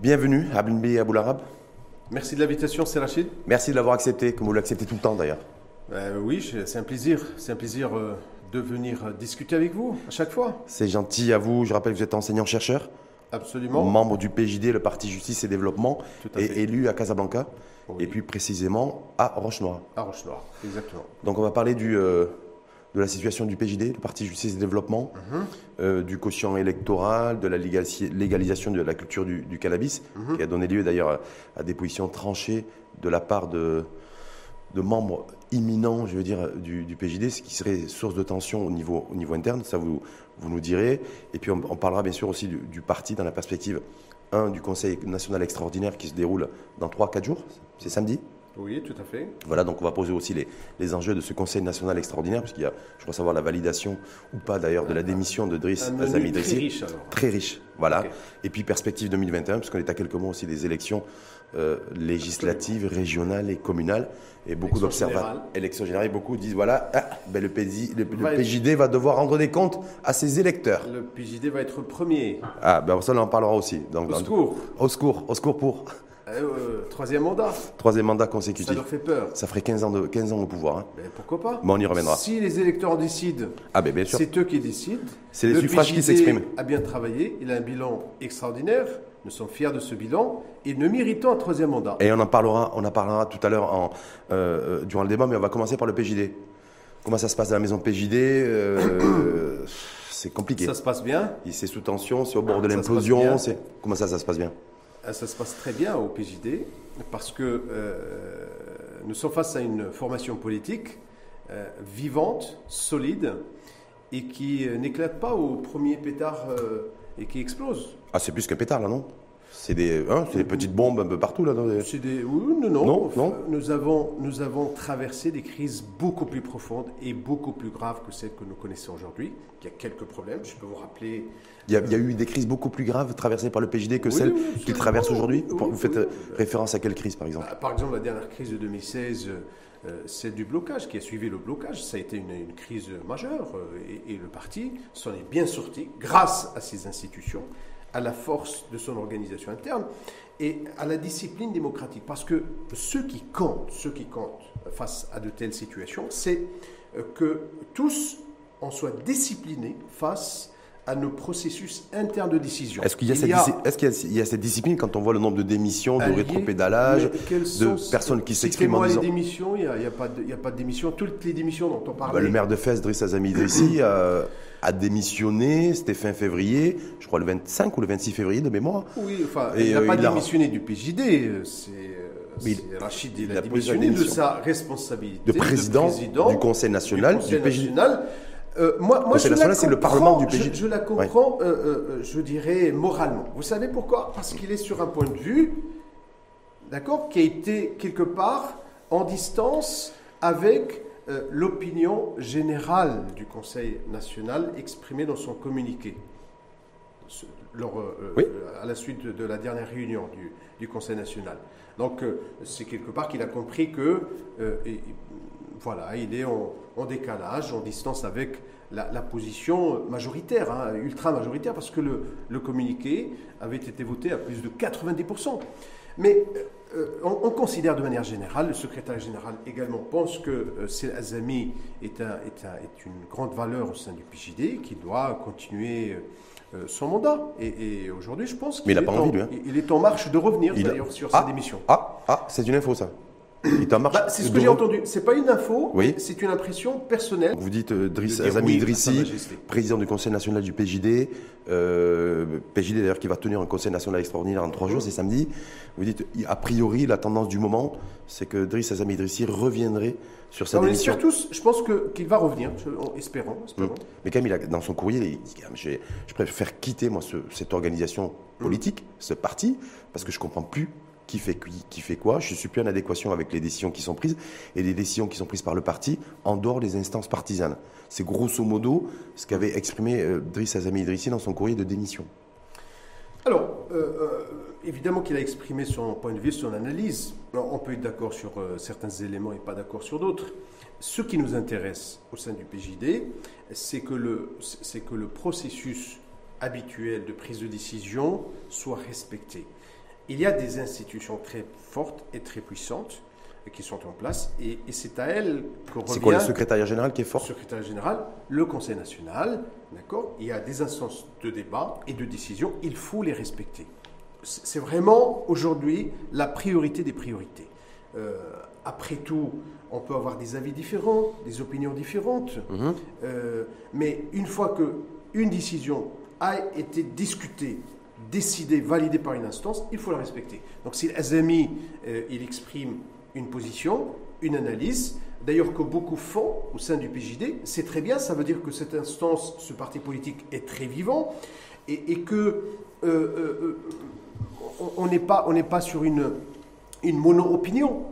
Bienvenue à Blinbi Abou Larab. Merci de l'invitation, c'est Rachid. Merci de l'avoir accepté, comme vous l'acceptez tout le temps d'ailleurs. Euh, oui, c'est un plaisir. C'est un plaisir euh, de venir euh, discuter avec vous à chaque fois. C'est gentil à vous. Je rappelle que vous êtes enseignant-chercheur. Absolument. Membre du PJD, le Parti Justice et Développement, Tout à et fait. élu à Casablanca, Oui. et puis précisément à Roche-Noire. À Roche-Noire, exactement. Donc on va parler du, euh, de la situation du PJD, le Parti Justice et Développement, Mhm. euh, du quotient électoral, de la légali- légalisation de la culture du, du cannabis, Mhm. qui a donné lieu d'ailleurs à, à des positions tranchées de la part de, de membres imminents, je veux dire, du, du PJD, ce qui serait source de tension au niveau, au niveau interne, ça vous, vous nous direz. Et puis on, on parlera bien sûr aussi du, du parti dans la perspective, un, du Conseil national extraordinaire qui se déroule dans 3-4 jours, c'est samedi Oui, tout à fait. voilà, donc on va poser aussi les, les enjeux de ce Conseil national extraordinaire, puisqu'il y a, je crois savoir, la validation ou pas d'ailleurs de la démission de Driss Azami très riche alors. Très riche, voilà. Et puis perspective 2021, puisqu'on est à quelques mois aussi des élections euh, législatives, régionales et communales. Et beaucoup d'observateurs. Élections générales, et beaucoup disent voilà, ah, ben le, PJ, le, le Va être- PJD va devoir rendre des comptes à ses électeurs. Le PJD va être le premier. Ah, ben ça, on en parlera aussi. Donc, Au secours. Au secours, au secours pour Euh, troisième mandat. troisième mandat Ça consécutif. leur fait peur. Ça ferait 15 ans, de, 15 ans au pouvoir. hein. Mais pourquoi pas? Mais on y reviendra. Si les électeurs en décident, Ah, ben bien sûr. c'est eux qui décident. C'est les Le suffrages qui PJD s'expriment. a bien travaillé. Il a un bilan extraordinaire. Nous sommes fiers de ce bilan. Et nous méritons un troisième mandat. Et on en parlera, on en parlera tout à l'heure en, euh, euh, durant le débat, mais on va commencer par le PJD. Comment ça se passe à la maison PJD euh, C'est compliqué. Ça se passe bien. Il- C'est sous tension, c'est au bord de Ça se passe l'implosion. bien. c'est- Comment ça, ça se passe bien? Ah, Ça se passe très bien au PJD parce que euh, nous sommes face à une formation politique euh, vivante, solide et qui euh, n'éclate pas au premier pétard euh, et qui explose. Ah, c'est plus qu'un pétard là, non? C'est des, hein, des petites bombes un peu partout là. dans les- C'est des... Oui, non, non. Non, Enfin, non. Nous, avons, nous avons traversé des crises beaucoup plus profondes et beaucoup plus graves que celles que nous connaissons aujourd'hui. Il y a quelques problèmes. Je peux vous rappeler Il y, a, il y a eu des crises beaucoup plus graves traversées par le PJD que Oui, celles oui, qu'il traverse aujourd'hui. Vous faites euh, référence à quelle crise par exemple Bah, Par exemple, la dernière crise de 2016, euh, celle du blocage, qui a suivi le blocage, ça a été une, une crise majeure euh, et, et le parti s'en est bien sorti grâce à ses institutions, à la force de son organisation interne et à la discipline démocratique. Parce que ce qui compte, qui face à de telles situations, c'est euh, que tous en soient disciplinés face à nos processus internes de décision. Est-ce qu'il y, a cette il y a discipline quand on voit le nombre de démissions, de quelles de personnes qui s'expriment en disant les démissions, il n'y a, il y a pas de, il y a pas de démission. Toutes les démissions dont on parle. Bah, le maire de Fès, Driss Azami Idrissi, euh, a démissionné, c'était fin février, je crois le 25 ou le 26 février de mémoire. Oui, enfin, Et, il n'a euh, pas il a- démissionné du PJD. euh, C'est euh, Mais il- Rachid, il, a, démissionné la de sa responsabilité De président du Conseil national du, Conseil du PJD. national. Euh, moi, moi, je la le comprends, Parlement du je- la comprends, euh, euh, je dirais, moralement. Vous savez pourquoi? Parce qu'il est sur un point de vue, d'accord, qui a été quelque part en distance avec l'opinion générale du Conseil national exprimée dans son communiqué. Lors, Oui. à la suite de, de la dernière réunion du, du Conseil national. Donc, c'est quelque part qu'il a compris que, et- voilà, il est en, en décalage, en distance avec la, la position majoritaire, hein, ultra majoritaire, parce que le, le communiqué avait été voté à plus de 90%. Mais euh, on, on considère de manière générale, le secrétaire général également pense que euh, Sel Azami est, un- est un- est une grande valeur au sein du PJD, qui doit continuer euh, son mandat. Et, et aujourd'hui, je pense qu'il a pas est en- envie, lui, hein. il est en marche de revenir Il a- d'ailleurs sur Ah. sa démission. Ah, ah, c'est une info ça. Bah, c'est ce que j'ai entendu. C'est pas une info, Oui. c'est une impression personnelle. Vous dites euh, Driss Azami oui Majesté. président du Conseil national du PJD, euh, PJD d'ailleurs qui va tenir un Conseil national extraordinaire en trois jours, c'est samedi. Vous dites, a priori, la tendance du moment, c'est que Driss Azami Idrissi reviendrait sur sa on démission. espère tous, je pense que- qu'il va revenir, espérons. espérons. Mais quand même, il a- dans son courrier, il dit quand même, je, je préfère quitter moi, ce- cette organisation politique, ce parti, parce que je comprends plus qui fait, qui, fait quoi. Je suis plus en adéquation avec les décisions qui sont prises et les décisions qui sont prises par le parti en dehors des instances partisanes. C'est grosso modo ce qu'avait exprimé euh, Driss Azami Idrissi dans son courrier de démission. Alors, euh, euh, évidemment qu'il a exprimé son point de vue, son analyse. On peut être d'accord sur certains éléments et pas d'accord sur d'autres. Ce qui nous intéresse au sein du PJD, c'est que, le- c'est que le processus habituel de prise de décision soit respecté. Il y a des institutions très fortes et très puissantes qui sont en place, et, c'est à elles que revient... C'est quoi le secrétariat général qui est fort Le secrétariat général, le Conseil national, d'accord? Il y a des instances de débat et de décision, il faut les respecter. C'est vraiment aujourd'hui la priorité des priorités. Euh, après tout, on peut avoir des avis différents, des opinions différentes, mhm. euh, mais une fois que une décision a été discutée, décidée, validée par une instance, il faut la respecter. Donc si l'Azami, euh, il exprime une position, une analyse, d'ailleurs que beaucoup font au sein du PJD, c'est très bien, ça veut dire que cette instance, ce parti politique est très vivant et, et que euh, on n'est pas, on pas sur une, une mono-opinion.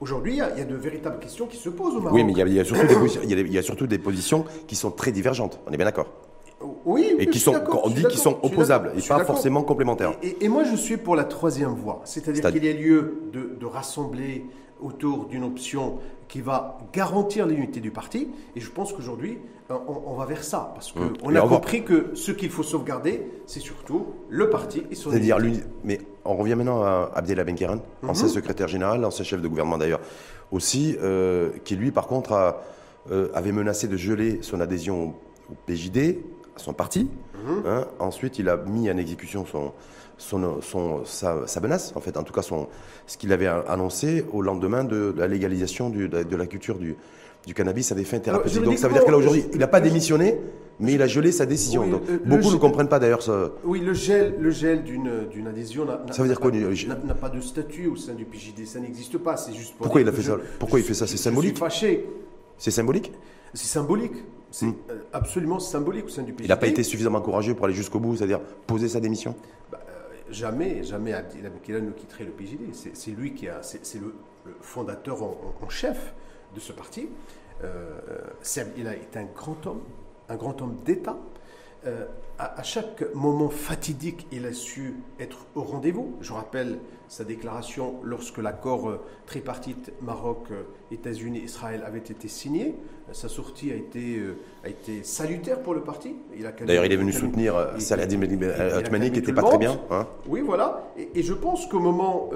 Aujourd'hui, il y, a de véritables questions qui se posent au Maroc. Oui, mais il y des, il y a surtout des positions qui sont très divergentes. On est bien d'accord oui, et qui sont, on dit qu'ils sont opposables et pas forcément complémentaires. Et, moi, je suis pour la troisième voie, c'est-à-dire qu'il y a lieu de, rassembler autour d'une option qui va garantir l'unité du parti. Et je pense qu'aujourd'hui, euh, on, va vers ça, parce qu'on hum. a compris que ce qu'il faut sauvegarder, c'est surtout le parti et son C'est-à-dire, mais on revient maintenant à Abdellah Benkiran, ancien mhm. secrétaire général, ancien chef de gouvernement d'ailleurs aussi, euh, qui lui, par contre, euh, avait menacé de geler son adhésion au PJD son parti. Mhm. Hein. Ensuite, il a mis en exécution son, son, son sa, menace, en fait, en tout cas son, ce qu'il avait annoncé au lendemain de, la légalisation du, de, la culture du, du cannabis à des fins thérapeutiques. Donc ça veut dire que là aujourd'hui, il n'a pas démissionné, mais il a gelé sa décision. Donc, euh, beaucoup ne comprennent pas d'ailleurs ça. Oui, le gel, le gel d'une adhésion n'a n'a pas de statut au sein du PJD, ça n'existe pas. C'est juste Pourquoi il a fait ça? Pourquoi il fait ça? C'est symbolique? fâché. C'est symbolique? C'est symbolique. C'est euh, absolument symbolique au sein du pays. Il n'a pas été suffisamment courageux pour aller jusqu'au bout, c'est-à-dire poser sa démission? Bah, euh, Jamais, jamais Abdelhamid ne quitterait le PJD. C'est lui qui a, c'est le, fondateur en, chef de ce parti. Euh, il a été un grand homme, un grand homme d'État. Euh, à, chaque moment fatidique, il a su être au rendez-vous. Je rappelle sa déclaration lorsque l'accord euh, tripartite Maroc, euh, avait été signé. Sa sortie a été, a été salutaire pour le parti. D'ailleurs, il est venu soutenir Saladin Otmani, qui n'était pas très bien. Hein. oui, voilà. Et, je pense qu'au moment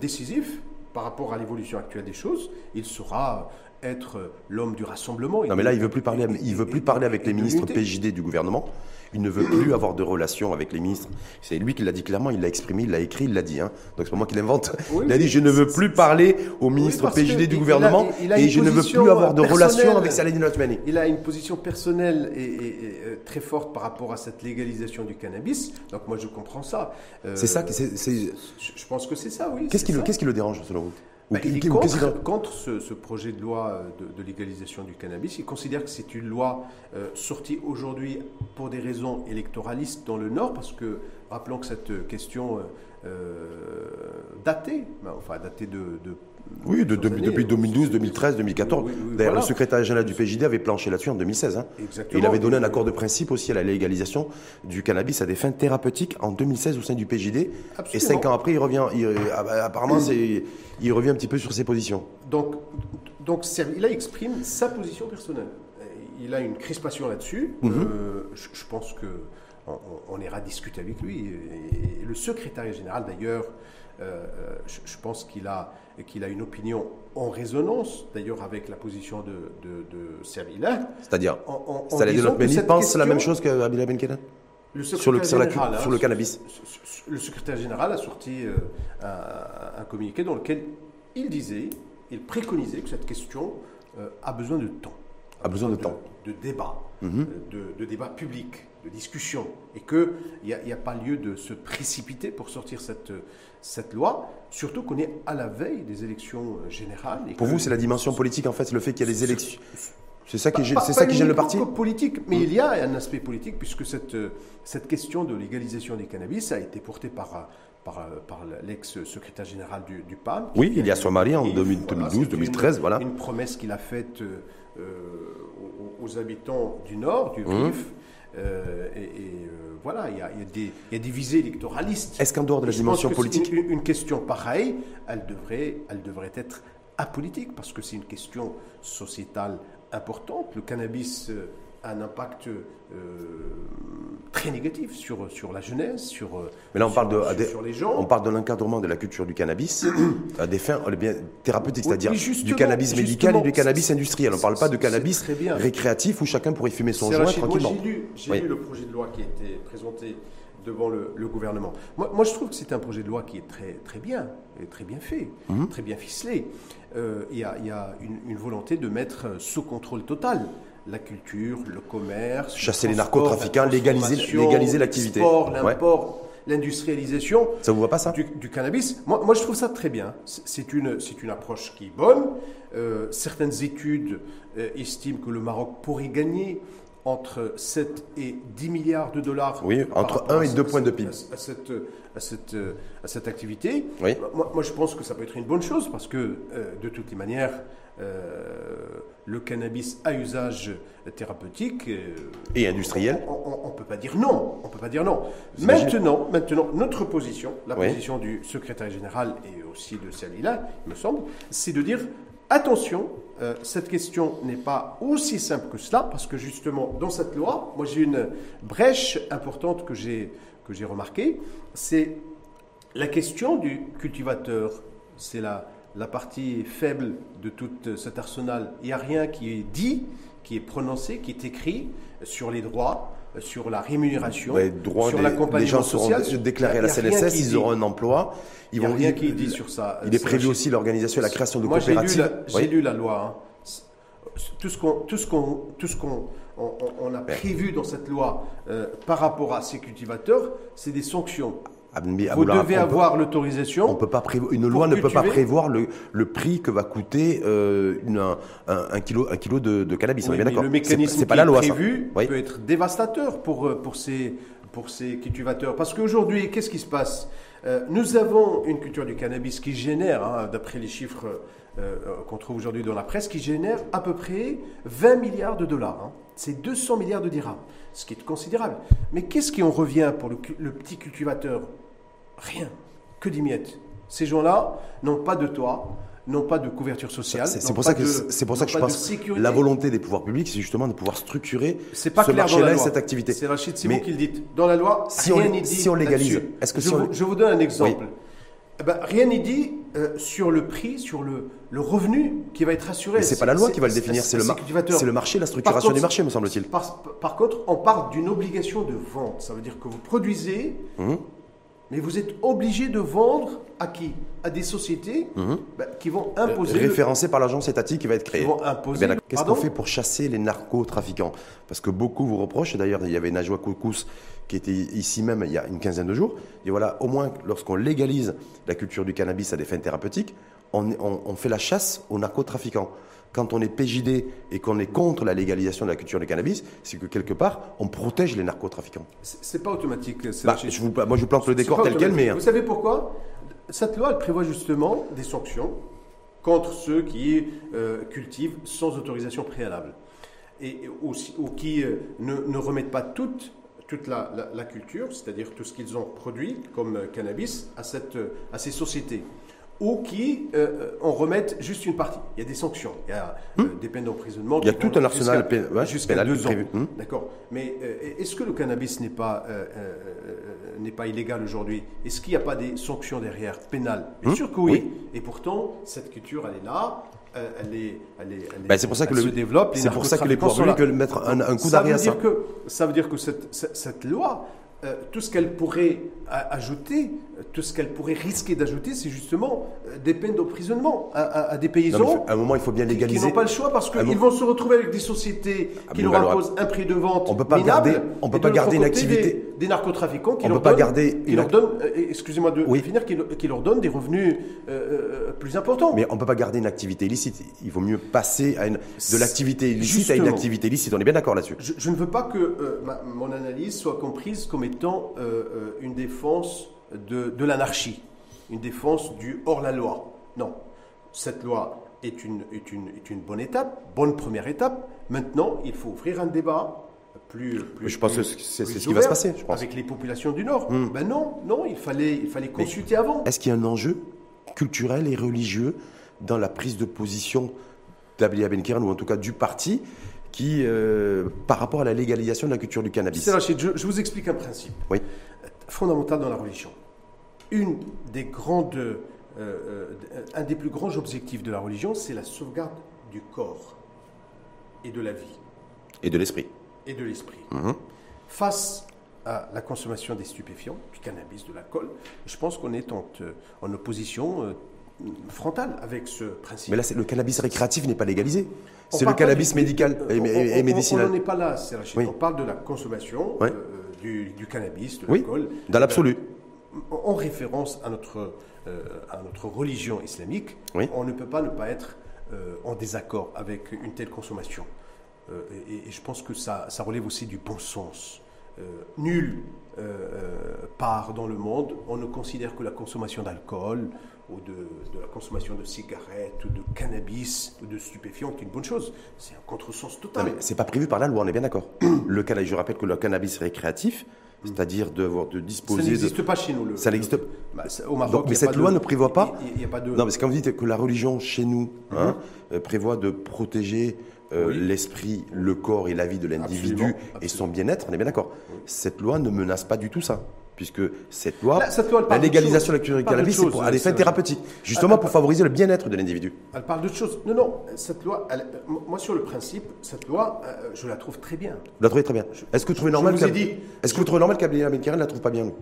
décisif, par rapport à l'évolution actuelle des choses, il sera être l'homme du rassemblement. Non, mais là, il veut plus parler, il veut plus parler avec les ministres PJD du gouvernement. Il ne veut plus avoir de relations avec les ministres. C'est lui qui l'a dit clairement, il l'a exprimé, il l'a écrit, il l'a dit. Hein. Donc c'est pas moi qui l'invente. il a dit je ne veux plus parler aux ministres PJD du gouvernement et je ne veux plus avoir de relations avec Saladin Othmani. Il a une position personnelle et, euh, très forte par rapport à cette légalisation du cannabis. Donc moi je comprends ça. c'est ça. c'est, je pense que c'est ça, oui. Qu'est-ce qui, qu'est-ce qui le dérange selon vous? Bah, il est contre, contre ce, projet de loi de, légalisation du cannabis. Il considère que c'est une loi euh, sortie aujourd'hui pour des raisons électoralistes dans le Nord, parce que rappelons que cette question euh, euh datée, enfin datée de oui, depuis 2012, 2013, 2014. D'ailleurs, le secrétaire général du PJD avait planché là-dessus en 2016. Hein. il avait donné un accord de principe aussi à la légalisation du cannabis à des fins thérapeutiques en 2016 au sein du PJD. Et cinq ans après, il revient. apparemment, il revient un petit peu sur ses positions. Donc, donc il exprime sa position personnelle. Il a une crispation là-dessus. Mhm. Euh, je, pense que on, ira discuter avec lui. Et, le secrétaire général, d'ailleurs, euh, euh, je, pense qu'il a, qu'il a une opinion en résonance, d'ailleurs, avec la position de, de, de C'est-à-dire, Saladin pense la même chose Ben le sur, le, sur, sur, le cannabis Le secrétaire général a sorti euh, un, communiqué dans lequel il disait, il préconisait que cette question a besoin de temps. A, besoin, de, temps. De débat, mhm. de, de débat public de discussion et qu'il n'y a, a, pas lieu de se précipiter pour sortir cette, cette loi, surtout qu'on est à la veille des élections générales. pour vous, c'est la dimension politique, en fait, le fait qu'il y a des élections. C'est ça qui, c'est ça qui gêne le parti politique, mais il y a un aspect politique, puisque cette, cette question de légalisation des cannabis a été portée par, par, par l'ex-secrétaire général du, du PAM. Oui, il y a son mari en 2012, 2013, voilà. Une promesse qu'il a faite euh, aux, habitants du Nord, du mmh. Rif. Euh, et, euh, voilà, il y, a, des, il y, a, des, visées électoralistes. Est-ce qu'en dehors de la dimension politique une, une, question pareille, elle devrait, elle devrait être apolitique parce que c'est une question sociétale importante. Le cannabis, euh, un impact très négatif sur, sur la jeunesse, sur, Mais là, on parle de, sur, les gens. On parle de l'encadrement de la culture du cannabis à des fins bien thérapeutiques, c'est-à-dire du cannabis médical et du cannabis industriel. On ne parle pas de cannabis récréatif où chacun pourrait fumer son joint tranquillement. J'ai lu, le projet de loi qui a été présenté devant le, gouvernement. Moi, moi, je trouve que c'est un projet de loi qui est très, très bien, et très bien fait, mhm. très bien ficelé. Euh, il y, a, y a une, une, volonté de mettre sous contrôle total la culture, le commerce, chasser les narcotrafiquants, légaliser, légaliser l'activité, l'import, l'industrialisation. Ça vous voit pas ça? Du, cannabis. Moi, moi, je trouve ça très bien. C'est une, c'est une approche qui est bonne. Euh, certaines études euh, estiment que le Maroc pourrait gagner entre 7 et 10 milliards de dollars. Oui, entre 1 et 2 points de PIB. À, cette, à, cette, à cette activité. Oui. Moi, moi, je pense que ça peut être une bonne chose parce que, euh, de toutes les manières, euh, le cannabis à usage thérapeutique euh, et industriel. On ne peut pas dire non. On peut pas dire non. Maintenant, maintenant, notre position, la position du secrétaire général et aussi de celle-là, il me semble, c'est de dire attention, euh, cette question n'est pas aussi simple que cela, parce que justement, dans cette loi, moi j'ai une brèche importante que j'ai que j'ai remarquée, c'est la question du cultivateur. C'est la la partie faible de tout cet arsenal. Il n'y a rien qui est dit, qui est prononcé, qui est écrit sur les droits, sur la rémunération, sur l'accompagnement Les gens seront déclarés à la CNSS, ils auront un emploi. il n'y a rien qui est dit sur ça. Il est prévu aussi l'organisation et la création de coopératives. J'ai lu, la loi. Hein. Tout ce qu'on tout ce qu'on tout ce qu'on on, a prévu dans cette loi euh, par rapport à ces cultivateurs, c'est des sanctions. Vous devez avoir l'autorisation. On peut pas une loi ne peut pas prévoir le, le, prix que va coûter euh, une, un, un, kilo, un kilo de, de cannabis. on est bien d'accord. Le mécanisme qui pas la loi, prévu peut être dévastateur pour, euh, pour, ces, pour ces cultivateurs. Parce qu'aujourd'hui, qu'est-ce qui se passe? Euh, Nous avons une culture du cannabis qui génère, hein, d'après les chiffres euh, qu'on trouve aujourd'hui dans la presse, qui génère à peu près 20 milliards de dollars. Hein. C'est 200 milliards de dirhams, ce qui est considérable. Mais qu'est-ce qui en revient pour le, le petit cultivateur? Rien. Que des miettes. Ces gens-là n'ont pas de toit, n'ont pas de couverture sociale. C'est pour, que pour ça que je pense la volonté des pouvoirs publics, c'est justement de pouvoir structurer pas ce marché-là et cette activité. C'est Rachid, c'est vous qui le dites. Dans la loi, si rien n'est dit. Si on légalise, est-ce que je, vous, je, vous, donne un exemple. Eh ben, rien n'est dit euh, sur le prix, sur le, le, revenu qui va être assuré. Mais c'est pas la loi qui va le définir, c'est le, le, marché, la structuration du marché, me semble-t-il. Par, contre, on parle d'une obligation de vente. Ça veut dire que vous produisez, mmh. Mais vous êtes obligé de vendre à qui? À des sociétés mhm. bah, qui vont imposer. Référencées par l'agence étatique qui va être créée. Qui vont imposer. Qu'est-ce qu'on fait pour chasser les narcotrafiquants? Parce que beaucoup vous reprochent, d'ailleurs, il y avait Najwa Koukous qui était ici même il y a une quinzaine de jours. Et voilà, au moins, lorsqu'on légalise la culture du cannabis à des fins thérapeutiques, on, on fait la chasse aux narcotrafiquants quand on est PJD et qu'on est contre la légalisation de la culture du cannabis, c'est que quelque part, on protège les narcotrafiquants. C'est pas automatique. Bah, je vous, moi, je plante le décor tel quel, mais. Vous savez pourquoi? Cette loi, elle prévoit justement des sanctions contre ceux qui euh, cultivent sans autorisation préalable et, ou, qui euh, ne, remettent pas toute toute la, la culture, c'est-à-dire tout ce qu'ils ont produit comme cannabis, à, cette, à ces sociétés ou qui euh, en remettent juste une partie. Il y a des sanctions, il y a euh, hmm. des peines d'emprisonnement. Il y a tout un arsenal jusqu'à ouais, deux ans. Hmm. D'accord. Mais euh, est-ce que le cannabis n'est pas n'est pas illégal aujourd'hui? Est-ce qu'il n'y a pas des sanctions derrière pénales? Bien hmm. sûr que oui. Et pourtant, cette culture, elle est là. Elle, est, elle, est, elle, ben, pour ça que se développe. C'est pour ça que les pouvoirs publics mettre un, un coup d'arrêt à ça. Que, ça veut dire que cette, cette loi, tout ce qu'elle pourrait ajouter, tout ce qu'elle pourrait risquer d'ajouter, c'est justement euh, des peines d'emprisonnement à, des paysans. à un moment, il faut bien légaliser. Qui n'ont pas le choix parce qu'ils vont se retrouver avec des sociétés ah, qui leur imposent un prix de vente. On peut pas garder, on peut pas garder une activité. Des, narcotrafiquants qui leur donnent, garder leur euh, excusez-moi de finir, qui, leur donnent des revenus euh, plus importants. Mais on peut pas garder une activité illicite. Il vaut mieux passer à une, de l'activité illicite à une activité illicite. On est bien d'accord là-dessus. Je, ne veux pas que mon analyse soit comprise comme étant une défense de, l'anarchie, une défense du hors-la-loi. Non, cette loi est une, est, une, est une, bonne étape, bonne première étape. Maintenant, il faut ouvrir un débat plus, plus je pense que c'est ce qui va se passer. Je pense. Avec les populations du Nord. Hmm. Ben non, non, il fallait, il fallait consulter avant. Est-ce qu'il y a un enjeu culturel et religieux dans la prise de position d'Abli Benkiran, ou en tout cas du parti, qui, euh, par rapport à la légalisation de la culture du cannabis? C'est je, je vous explique un principe Oui. Fondamental dans la religion. Une des grandes, euh, euh, un des plus grands objectifs de la religion, c'est la sauvegarde du corps et de la vie Et de l'esprit. et de l'esprit. Mhm. Face à la consommation des stupéfiants, du cannabis, de l'alcool, je pense qu'on est en, euh, en opposition euh, frontale avec ce principe. Mais là, le cannabis récréatif n'est pas légalisé. C'est le cannabis du- médical euh, et, on- et- médicinal. On n'en est pas là, c'est Rachid. Oui. On parle de la consommation Oui. euh, du, du cannabis, de Oui, l'alcool. dans l'absolu. Euh, en référence à notre, euh, à notre religion islamique, Oui. on ne peut pas ne pas être euh, en désaccord avec une telle consommation. Euh, et, et je pense que ça, ça relève aussi du bon sens. Nul part dans le monde, on ne considère que la consommation d'alcool ou de, de la consommation de cigarettes ou de cannabis ou de stupéfiants est une bonne chose. C'est un contresens Non, total. mais c'est pas prévu par la loi, on est bien d'accord. le cannabis, je rappelle que le cannabis récréatif, c'est-à-dire de, de ça disposer de. n'existe pas chez nous. le- Ça n'existe le- bah, ça- au Maroc, Donc, il y mais cette pas loi de- ne prévoit pas- Il il y a pas de. Non, parce que quand vous dites que la religion chez nous hein, euh, prévoit de protéger euh, Oui. l'esprit, le corps et la vie de l'individu et son bien-être, on est bien d'accord. Cette loi ne menace pas du tout ça. Puisque cette loi, Là, cette loi, elle la légalisation de la culture du cannabis, c'est pour à des fins thérapeutiques. Justement elle- pour favoriser le bien-être de l'individu. Elle parle d'autre chose. Non, non, cette loi, elle- moi sur le principe, cette loi, euh, je la trouve très bien. Vous la trouvez très bien. Est-ce que vous trouvez normal Est-ce que vous trouvez normal qu'Abdelhamid la trouve pas bien nous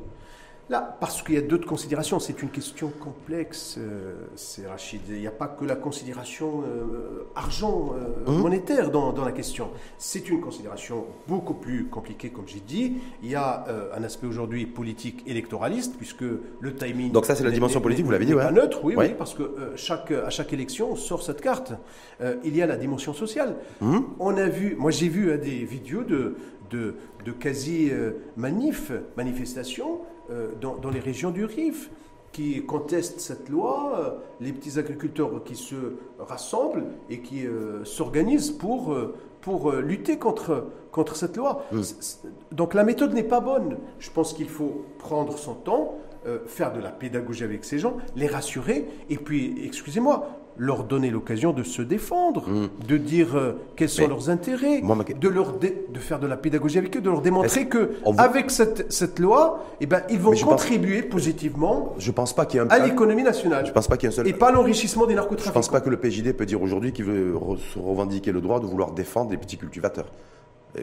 Là, parce qu'il y a d'autres considérations, c'est une question complexe, euh, c'est Rachid. Il n'y a pas que la considération euh, argent, euh, Hum. monétaire dans, dans la question. C'est une considération beaucoup plus compliquée, comme j'ai dit. Il y a euh, un aspect aujourd'hui politique électoraliste, puisque le timing. Donc ça, c'est la dimension politique, vous l'avez dit, ouais. pas neutre, oui, Ouais. oui, parce que chaque, à chaque élection, on sort cette carte. Il y a la dimension sociale. Hum. On a vu, moi j'ai vu euh, des vidéos de, de, de quasi-manifs, manifestations dans, dans les régions du Rif qui contestent cette loi, euh, les petits agriculteurs qui se rassemblent et qui euh, s'organisent pour, euh, pour euh, lutter contre, contre cette loi. C- Donc la méthode n'est pas bonne. Je pense qu'il faut prendre son temps, euh, faire de la pédagogie avec ces gens, les rassurer et puis, excusez-moi, leur donner l'occasion de se défendre, de dire euh, quels sont Mais- leurs intérêts, Moi, ma- de, leur dé- de faire de la pédagogie avec eux, de leur démontrer que vous- avec cette, cette loi, eh ben, ils vont je pense- contribuer positivement Je pense pas qu'il un. à l'économie nationale. Je pense pas qu'il y ait un seul. Et pas l'enrichissement des Je narcotrafiquants. pense pas que le PJD peut dire aujourd'hui qu'il veut se revendiquer le droit de vouloir défendre les petits cultivateurs.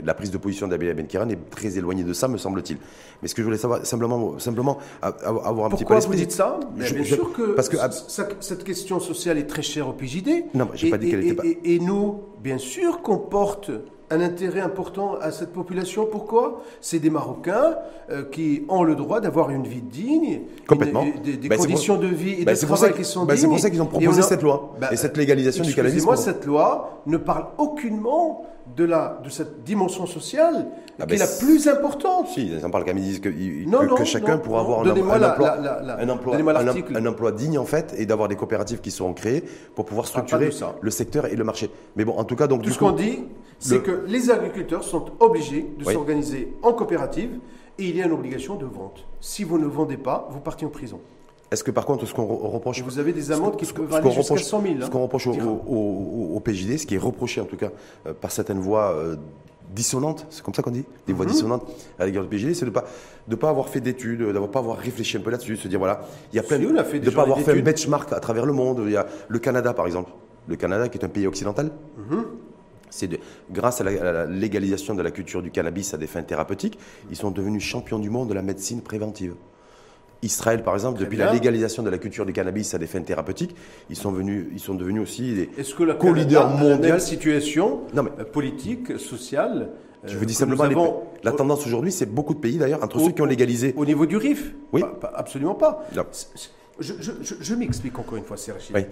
La prise de position d'Abel Benkiran est très éloignée de ça, me semble-t-il. Mais ce que je voulais savoir, simplement, simplement avoir un petit peu Pourquoi vous l'esprit. dites ça? Je- Bien je- sûr que, parce que- cette question sociale est très chère au PJD. Non, j'ai pas dit qu'elle était pas- Et, et nous, bien sûr qu'on porte un intérêt important à cette population. Pourquoi? C'est des Marocains euh, qui ont le droit d'avoir une vie digne, Complètement. une- des, des Ben, pour- conditions de vie et ben, de travail qui sont ben, c'est dignes. pour ça qu'ils ont proposé on a- cette loi et cette légalisation du cannabis. Excusez-moi, cette loi ne parle aucunement de, la, de cette dimension sociale Ah qui est la plus importante. Si, ils en parlent quand même, ils disent que, Non, que- non, que chacun non, pourra avoir un, Donnez-moi un la- emploi, la- la- la- un, emploi, donnez-moi un, l'article. un emploi digne en fait, et d'avoir des coopératives qui seront créées pour pouvoir parle pas structurer le secteur et le marché. Mais bon, en tout cas, donc Tout du ce qu'on dit, c'est le- que les agriculteurs sont obligés de Oui. s'organiser en coopérative et il y a une obligation de vente. Si vous ne vendez pas, vous partez en prison. Est-ce que par contre, ce qu'on re- reproche, vous avez des amendes qui ce peuvent qu'on aller jusqu'à reproche- 100 000. ce hein. qu'on reproche au, PJD, ce qui est reproché en tout cas euh, par certaines voix euh, dissonantes, c'est comme ça qu'on dit, des Mhm. voix dissonantes à l'égard du PJD, c'est de pas de pas avoir fait d'études, d'avoir pas avoir réfléchi un peu là-dessus, se dire voilà, il y a plein de, on a fait de déjà pas avoir fait un benchmark à travers le monde. Il y a le Canada par exemple, le Canada qui est un pays occidental. Mhm. C'est de- grâce à la, à la légalisation de la culture du cannabis à des fins thérapeutiques, ils sont devenus champions du monde de la médecine préventive. Israël, par exemple, Très depuis bien. la légalisation de la culture du cannabis à des fins thérapeutiques, ils sont, venus, ils sont devenus aussi des co-leaders a la mondiaux. même situation Non, mais- euh, politique, sociale Je euh, vous dis simplement, les- avons la tendance aujourd'hui, c'est beaucoup de pays d'ailleurs, entre au- ceux qui ont légalisé. Au niveau du RIF Oui. Pas- pas- Absolument pas. Non. Je, je- je- je m'explique encore une fois, Serge. Oui.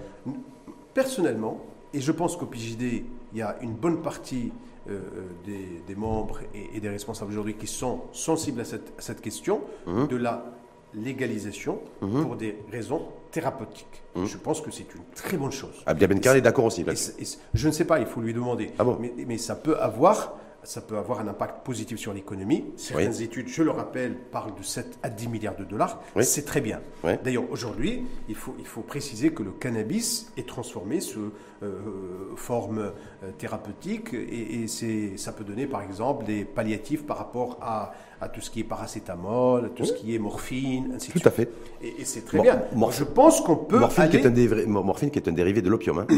Personnellement, et je pense qu'au PJD, il y a une bonne partie euh, des, des membres et, et des responsables aujourd'hui qui sont sensibles à cette, à cette question Mhm. de la légalisation pour des raisons thérapeutiques. Mhm. Je pense que c'est une très bonne chose. Abdia Benkar est d'accord aussi. Et et je ne sais pas, il faut lui demander. Ah bon mais, mais ça peut avoir, ça peut avoir un impact positif sur l'économie. Certaines études, je le rappelle, parlent de 7 à 10 milliards de dollars. C'est très bien. D'ailleurs, aujourd'hui, il faut, il faut préciser que le cannabis est transformé sous euh, forme euh, thérapeutique et, et ça peut donner, par exemple, des palliatifs par rapport à, à tout ce qui est paracétamol, tout ce qui est morphine, ainsi de suite. Tout à fait. Et, c'est très bien. je pense qu'on peut morphine, qui est un morphine qui est un dérivé de l'opium. Hein.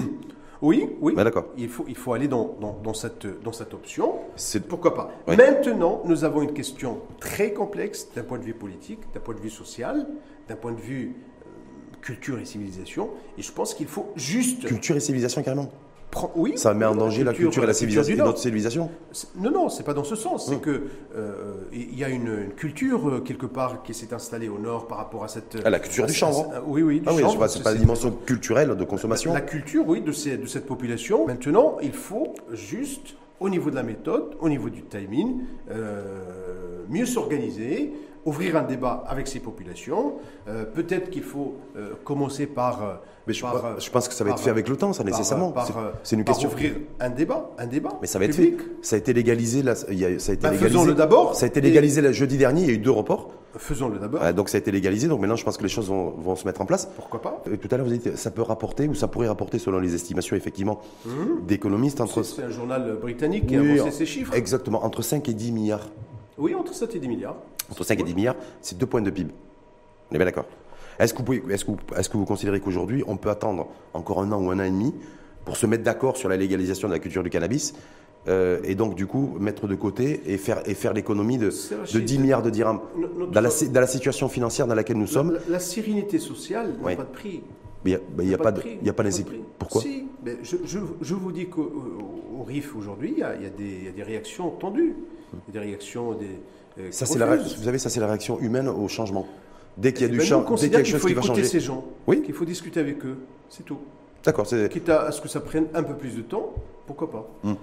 Oui, oui. Ben, d'accord. Il faut, il faut aller dans, dans, cette, dans cette option. Pourquoi pas? Maintenant, nous avons une question très complexe d'un point de vue politique, d'un point de vue social, d'un point de vue euh, culture et civilisation. Et je pense qu'il faut juste. Culture et civilisation, carrément oui, ça met en danger la culture, et la civilisation, notre civilisation Non, non, c'est pas dans ce sens. C'est hum. que euh, il y a une, culture euh, quelque part qui s'est installée au nord par rapport à cette. Ah, la culture du chanvre. oui, oui. Du ah oui, c'est pas la dimension culturelle de consommation. La, culture, oui, de, ces, de cette population. Maintenant, il faut juste, au niveau de la méthode, au niveau du timing, euh, mieux s'organiser ouvrir un débat avec ces populations. Euh, peut-être qu'il faut euh, commencer par. Euh, mais je, je, pense que ça va être fait avec le temps, ça nécessairement. C'est une question. ouvrir un débat, un débat. Mais ça va être fait. Ça a été légalisé. Là, il y a, ça a été ben, Faisons-le d'abord. Ça a été légalisé jeudi dernier. Il y a eu deux reports. Faisons-le d'abord. donc ça a été légalisé. Donc maintenant, je pense que les choses vont, vont se mettre en place. Pourquoi pas Tout à l'heure, vous dites ça peut rapporter ou ça pourrait rapporter, selon les estimations effectivement mmh. d'économistes, entre. C'est un journal britannique qui a annoncé ces chiffres. Exactement, entre 5 et 10 milliards. Oui, entre 7 et 10 milliards. Entre 5 et 10 milliards, c'est deux points de PIB. On est bien d'accord. Est-ce que, est que, vous considérez qu'aujourd'hui, on peut attendre encore un an ou un an et demi pour se mettre d'accord sur la légalisation de la culture du cannabis euh, et donc, du coup, mettre de côté et faire, et faire l'économie de, de 10 milliards de dirhams dans, la, dans, la, situation financière dans laquelle nous sommes? La, sérénité sociale n'a pas de prix. Il n'y a, pas pas Pourquoi? Si, je, je, vous dis qu'au RIF aujourd'hui, il y, a des réactions tendues. Il y a des réactions, des, ça, c'est la, vous savez, ça c'est la réaction humaine au changement. Dès qu'il y a eh du ben, changement, dès qu'il y a quelque chose qui va changer. ces gens, oui qu'il faut discuter avec eux, c'est tout. D'accord. Quitte à, ce que ça prenne un peu plus de temps, pourquoi pas hum.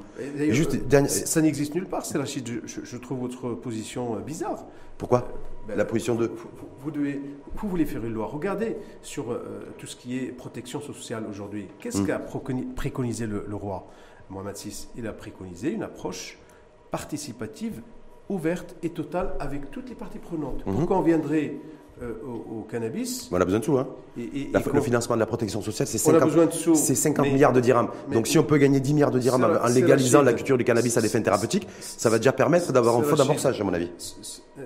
Juste, Ça n'existe nulle part, c'est je, je, trouve votre position euh, bizarre. Pourquoi euh, ben, La position de. Vous, devez, vous voulez faire une loi. Regardez sur tout ce qui est protection sociale aujourd'hui. Qu'est-ce hum. qu'a préconisé le, le roi? Mohamed VI Il a préconisé une approche participative ouverte et totale avec toutes les parties prenantes. Mhm. Pourquoi on viendrait euh, au, cannabis. On a besoin de sous. Hein. le financement de la protection sociale, c'est 50, 50 milliards de dirhams. Donc si on peut gagner 10 milliards de dirhams en légalisant la, culture du cannabis à des fins thérapeutiques, ça va déjà permettre d'avoir un fonds d'amorçage, à mon avis. Euh,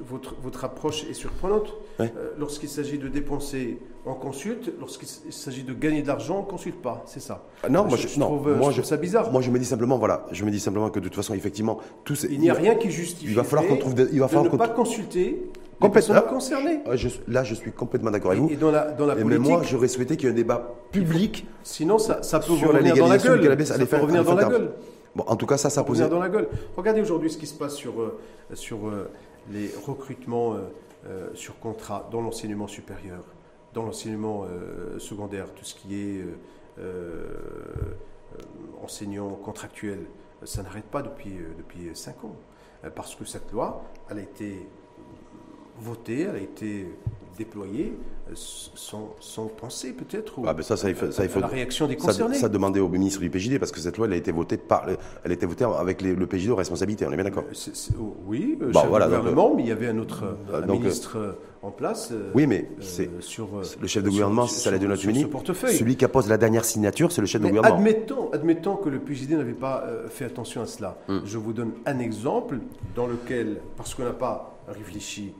votre, votre approche est surprenante. Euh, lorsqu'il s'agit de dépenser, on consulte. Lorsqu'il s'agit de gagner de l'argent, on ne consulte pas. C'est ça? Ah non, moi je, trouve, moi, je, ça bizarre. Moi je me dis simplement, voilà, je me dis simplement que de toute façon, effectivement, tout Il n'y a rien qui justifie. Il va falloir qu'on trouve. il va falloir ne pas consulter Complètement concerné. là, je suis complètement d'accord avec vous. Et dans la, dans la politique, mais moi, j'aurais souhaité qu'il y ait un débat public. Sinon, ça, ça peut sur revenir dans la gueule. Ça peut revenir dans la gueule. Bon, en tout cas, ça, ça pose. dans la gueule. Regardez aujourd'hui ce qui se passe sur, euh, sur euh, les recrutements euh, sur contrat dans l'enseignement supérieur, dans l'enseignement secondaire, tout ce qui est enseignant contractuel. Ça n'arrête pas depuis, depuis 5 ans. Parce que cette loi, elle a été votée, elle a été déployée sans, sans penser peut-être ah ben ça, ça, ça, il faut, la réaction des concernés. Ça, ça demandait au ministre du PJD parce que cette loi elle a été votée par elle a été votée avec le PJD aux responsabilités on est bien d'accord. Oh, oui euh, bon, voilà, gouvernement mais il y avait un autre euh, ministre euh, en place oui mais c'est sur le chef de gouvernement c'est notre portefeuille. Celui qui appose la dernière signature c'est le chef de gouvernement. admettons admettons que le PJD n'avait pas fait attention à cela. Hmm. je vous donne un exemple dans lequel parce qu'on n'a pas réfléchi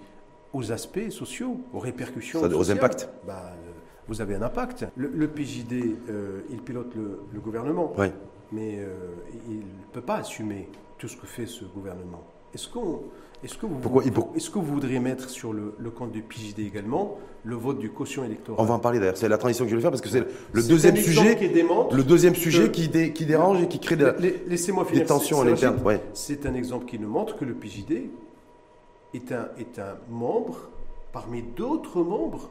aux aspects sociaux, aux répercussions. Ça, aux impacts bah, euh, Vous avez un impact. Le, PJD, euh, il pilote le, gouvernement, mais euh, il ne peut pas assumer tout ce que fait ce gouvernement. Est-ce qu'on est-ce que, vous, est-ce que vous voudriez mettre sur le, compte du PJD également le vote du caution électoral? On va en parler d'ailleurs. C'est la transition que je vais faire parce que c'est le deuxième sujet, qui le deuxième sujet qui, qui, dérange et qui crée de, des tensions à l'interne. C'est un exemple qui nous montre que le PJD est un, est un membre parmi d'autres membres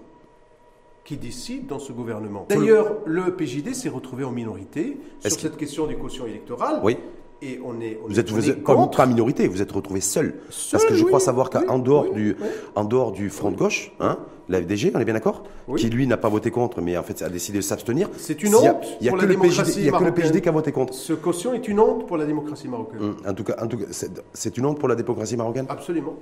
qui décident dans ce gouvernement. D'ailleurs, le PJD s'est retrouvé en minorité sur cette question des cautions électorales. Oui. Et on est. On Vous êtes, on vous est êtes pas, minorité, vous êtes retrouvé seul. Seul, Parce que je oui, crois savoir qu'en oui, dehors, oui, du, en dehors du front de gauche, hein, la FDG, on est bien d'accord? Qui lui n'a pas voté contre, mais en fait a décidé de s'abstenir. C'est une honte Il y a pour que la le PJD, démocratie il y a que le marocaine. PJD qui a voté contre. Ce caution est une honte pour la démocratie marocaine. Hum, En tout cas, en tout cas, c'est une honte pour la démocratie marocaine. Absolument.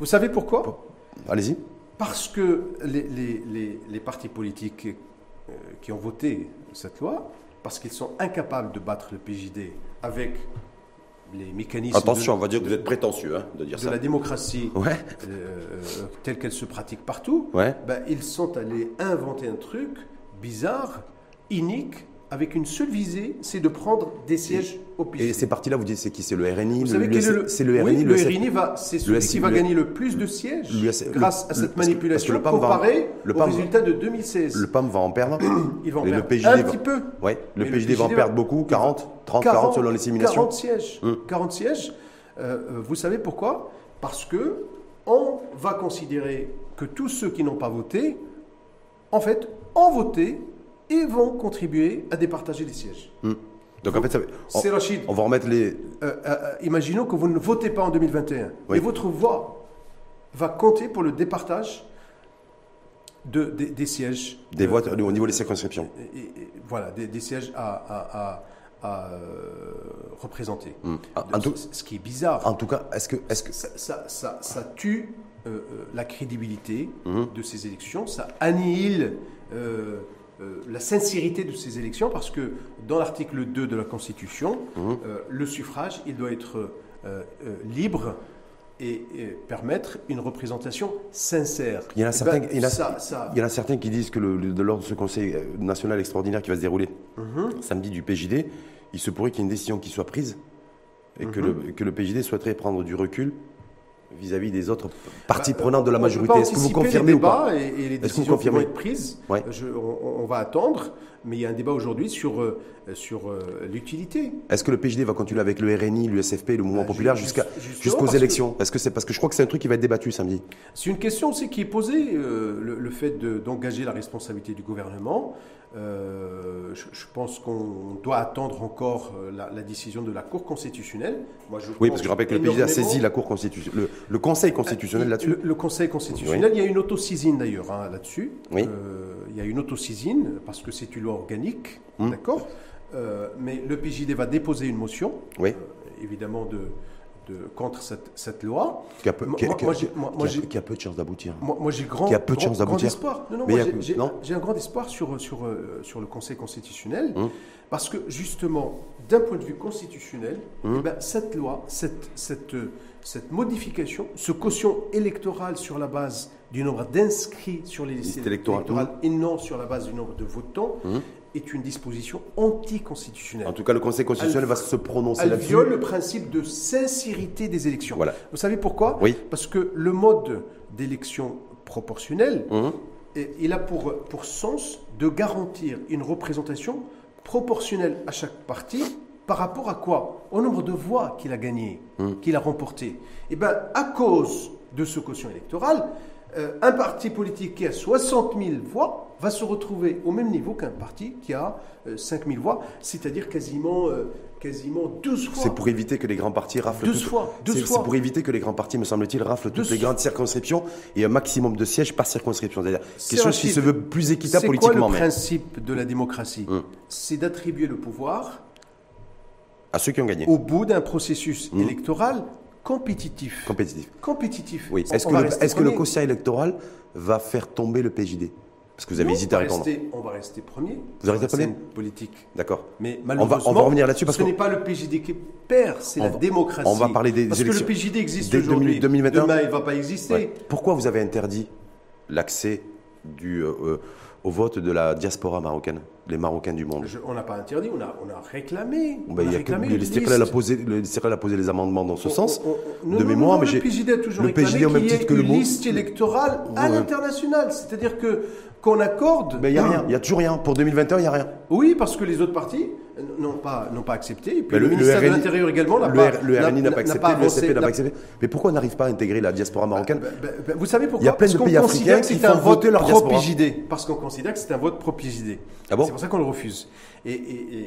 Vous savez pourquoi? Allez-y. Parce que les, les- les- les partis politiques euh, qui ont voté cette loi, parce qu'ils sont incapables de battre le PJD avec les mécanismes Attention, de, on va dire que vous êtes prétentieux hein, de dire de ça. la démocratie Ouais. euh, euh, telle qu'elle se pratique partout, Ouais. ben, ils sont allés inventer un truc bizarre, inique, avec une seule visée, c'est de prendre des sièges au PJD. Et ces partis-là, vous dites c'est qui C'est le RNI Vous le- savez le- quel est le, C'est le RNI, oui, le le. RNI va, c'est celui qui va gagner le plus de sièges grâce à cette manipulation que le PAM va- comparée au résultat de 2016. Le PAM va en perdre. Vont et le perdre un va- petit peu. Ouais. Le PJD va en va- perdre beaucoup, 40, 30, 40 selon les simulations. 40 sièges. Hum. 40 sièges. Euh, euh, vous savez pourquoi? Parce que on va considérer que tous ceux qui n'ont pas voté, en fait, ont voté et vont contribuer à départager les sièges. Hum. Donc en fait, ça, C'est on, Rachid. on va remettre les. Euh, euh, imaginons que vous ne votez pas en 2021 Oui. et votre voix va compter pour le départage de, des, des sièges. Des euh, votes au niveau des circonscriptions. et- et- et voilà, des, des sièges à, à- à- à, représenter. En, De- en tout, ce, qui est bizarre. en tout cas, est-ce que, est-ce que Ça, ça- ça- ça tue euh, la crédibilité Mhm. de ces élections, ça annihile euh, euh, la sincérité de ces élections parce que dans l'article 2 de la Constitution, Mhm. euh, le suffrage, il doit être euh, libre et, et permettre une représentation sincère. Il y en a certains- ben, il y en a- ça- ça- il y en a certains qui disent que le, le- de ce Conseil national extraordinaire qui va se dérouler Mhm. samedi du PJD, il se pourrait qu'il y ait une décision qui soit prise et que, le, que le PJD souhaiterait prendre du recul vis-à-vis des autres parties Bah, prenantes de la majorité. Est-ce que vous anticiper les confirmez ou pas Et, et les vous décisions qui vont confirmez être prises. Ouais. Je- on, on va attendre, mais il y a un débat aujourd'hui sur, euh, sur euh, l'utilité. Est-ce que le PJD va continuer avec le RNI, l'USFP, le mouvement Bah, populaire jusqu'aux élections Est-ce que c'est parce que je crois que c'est un truc qui va être débattu samedi C'est une question aussi qui est posée, euh, le, le fait de- d'engager la responsabilité du gouvernement. Euh, je, je pense qu'on doit attendre encore euh, la, la décision de la Cour constitutionnelle. Moi, je Oui, parce que je rappelle que le PJD a saisi la Cour constitutionnelle, le, le Conseil constitutionnel Il- là-dessus. Le, le Conseil constitutionnel, il y a une autosaisine d'ailleurs hein, là-dessus. Oui. Euh, il y a une autosaisine parce que c'est une loi organique, Hum. d'accord Euh, Mais le PJD va déposer une motion, Oui. euh, évidemment, de, de, contre cette, cette loi. Qui a peu, Moi- qui a- moi- qui a- moi, j'ai- moi- qui moi, a- j'ai- qui a peu de chances d'aboutir. Moi, j'ai grand, Qui a peu de grand- chances grand d'aboutir. espoir. Non, non, j'ai- un grand espoir sur, sur, euh, sur le Conseil constitutionnel, Hum. parce que justement, d'un point de vue constitutionnel, Hum. eh ben, cette loi, cette, cette, euh, cette modification, ce caution électoral sur la base du nombre d'inscrits sur les listes Liste électorale. électorales et non sur la base du nombre de votants, Hum. Est une disposition anticonstitutionnelle. En tout cas, le Conseil constitutionnel Elle- va se prononcer Elle là-dessus. viole le principe de sincérité des élections. Voilà. Vous savez pourquoi? Oui. Parce que le mode d'élection proportionnelle, et il a pour, pour sens de garantir une représentation proportionnelle à chaque parti par rapport à quoi? Au nombre de voix qu'il a gagné, Mm. qu'il a remporté. Et bien, à cause de ce quotient électoral, euh, un parti politique qui a 60 000 voix va se retrouver au même niveau qu'un parti qui a euh, 5 000 voix, c'est-à-dire quasiment, euh, quasiment 12 fois. C'est pour éviter que les grands partis raflent 12 toutes- fois, 12 c'est- pour éviter que les grands partis, me semble-t-il, raflent toutes 12 les grandes circonscriptions et un maximum de sièges par circonscription. C'est-à-dire C'est quelque chose qui se veut plus équitable C'est quoi politiquement. le principe de la démocratie Mm. C'est d'attribuer le pouvoir à ceux qui ont gagné. au bout d'un processus Mm. électoral compétitif. Compétitif. compétitif. Oui. Est-ce que, le, que quotient électoral va faire tomber le PJD Parce que vous avez Non, hésité à on va répondre. rester- on va rester premier. Vous rester premier politique. D'accord. Mais va- malheureusement, on va revenir là-dessus parce ce que- n'est pas le PJD qui perd, c'est On la va- démocratie. on va parler des Parce élections. que le PJD existe aujourd'hui. 2021. Demain, il ne va pas exister. Ouais. Pourquoi vous avez interdit l'accès du, euh, euh, au vote de la diaspora marocaine, les Marocains du monde? Je- on n'a pas interdit, on a, on a réclamé. Ben, on a a que réclamé le a posé, le a posé les amendements dans ce On- sens. on- on- non, de non, mémoire, non, mais le PJD a toujours le réclamé PJD au même titre que le mot- liste électorale à Ouais. l'international. C'est-à-dire que qu'on accorde. Mais il n'y a rien, il n'y a toujours rien. Pour 2021, il n'y a rien. Oui, parce que les autres partis n'ont pas, n'ont pas accepté. Et puis le, ministère RNI de l'Intérieur également n'a pas, le RNI n'a pas accepté, le avancé, SCP n'a pas accepté. Mais pourquoi on n'arrive pas à intégrer la diaspora marocaine Ben, ben, Vous savez pourquoi Il y a plein Parce de pays africains qui un font vote voter leur diaspora. pro-PJD. Parce qu'on considère que c'est un vote pro-PJD. Ah bon C'est pour ça qu'on le refuse. Et, et-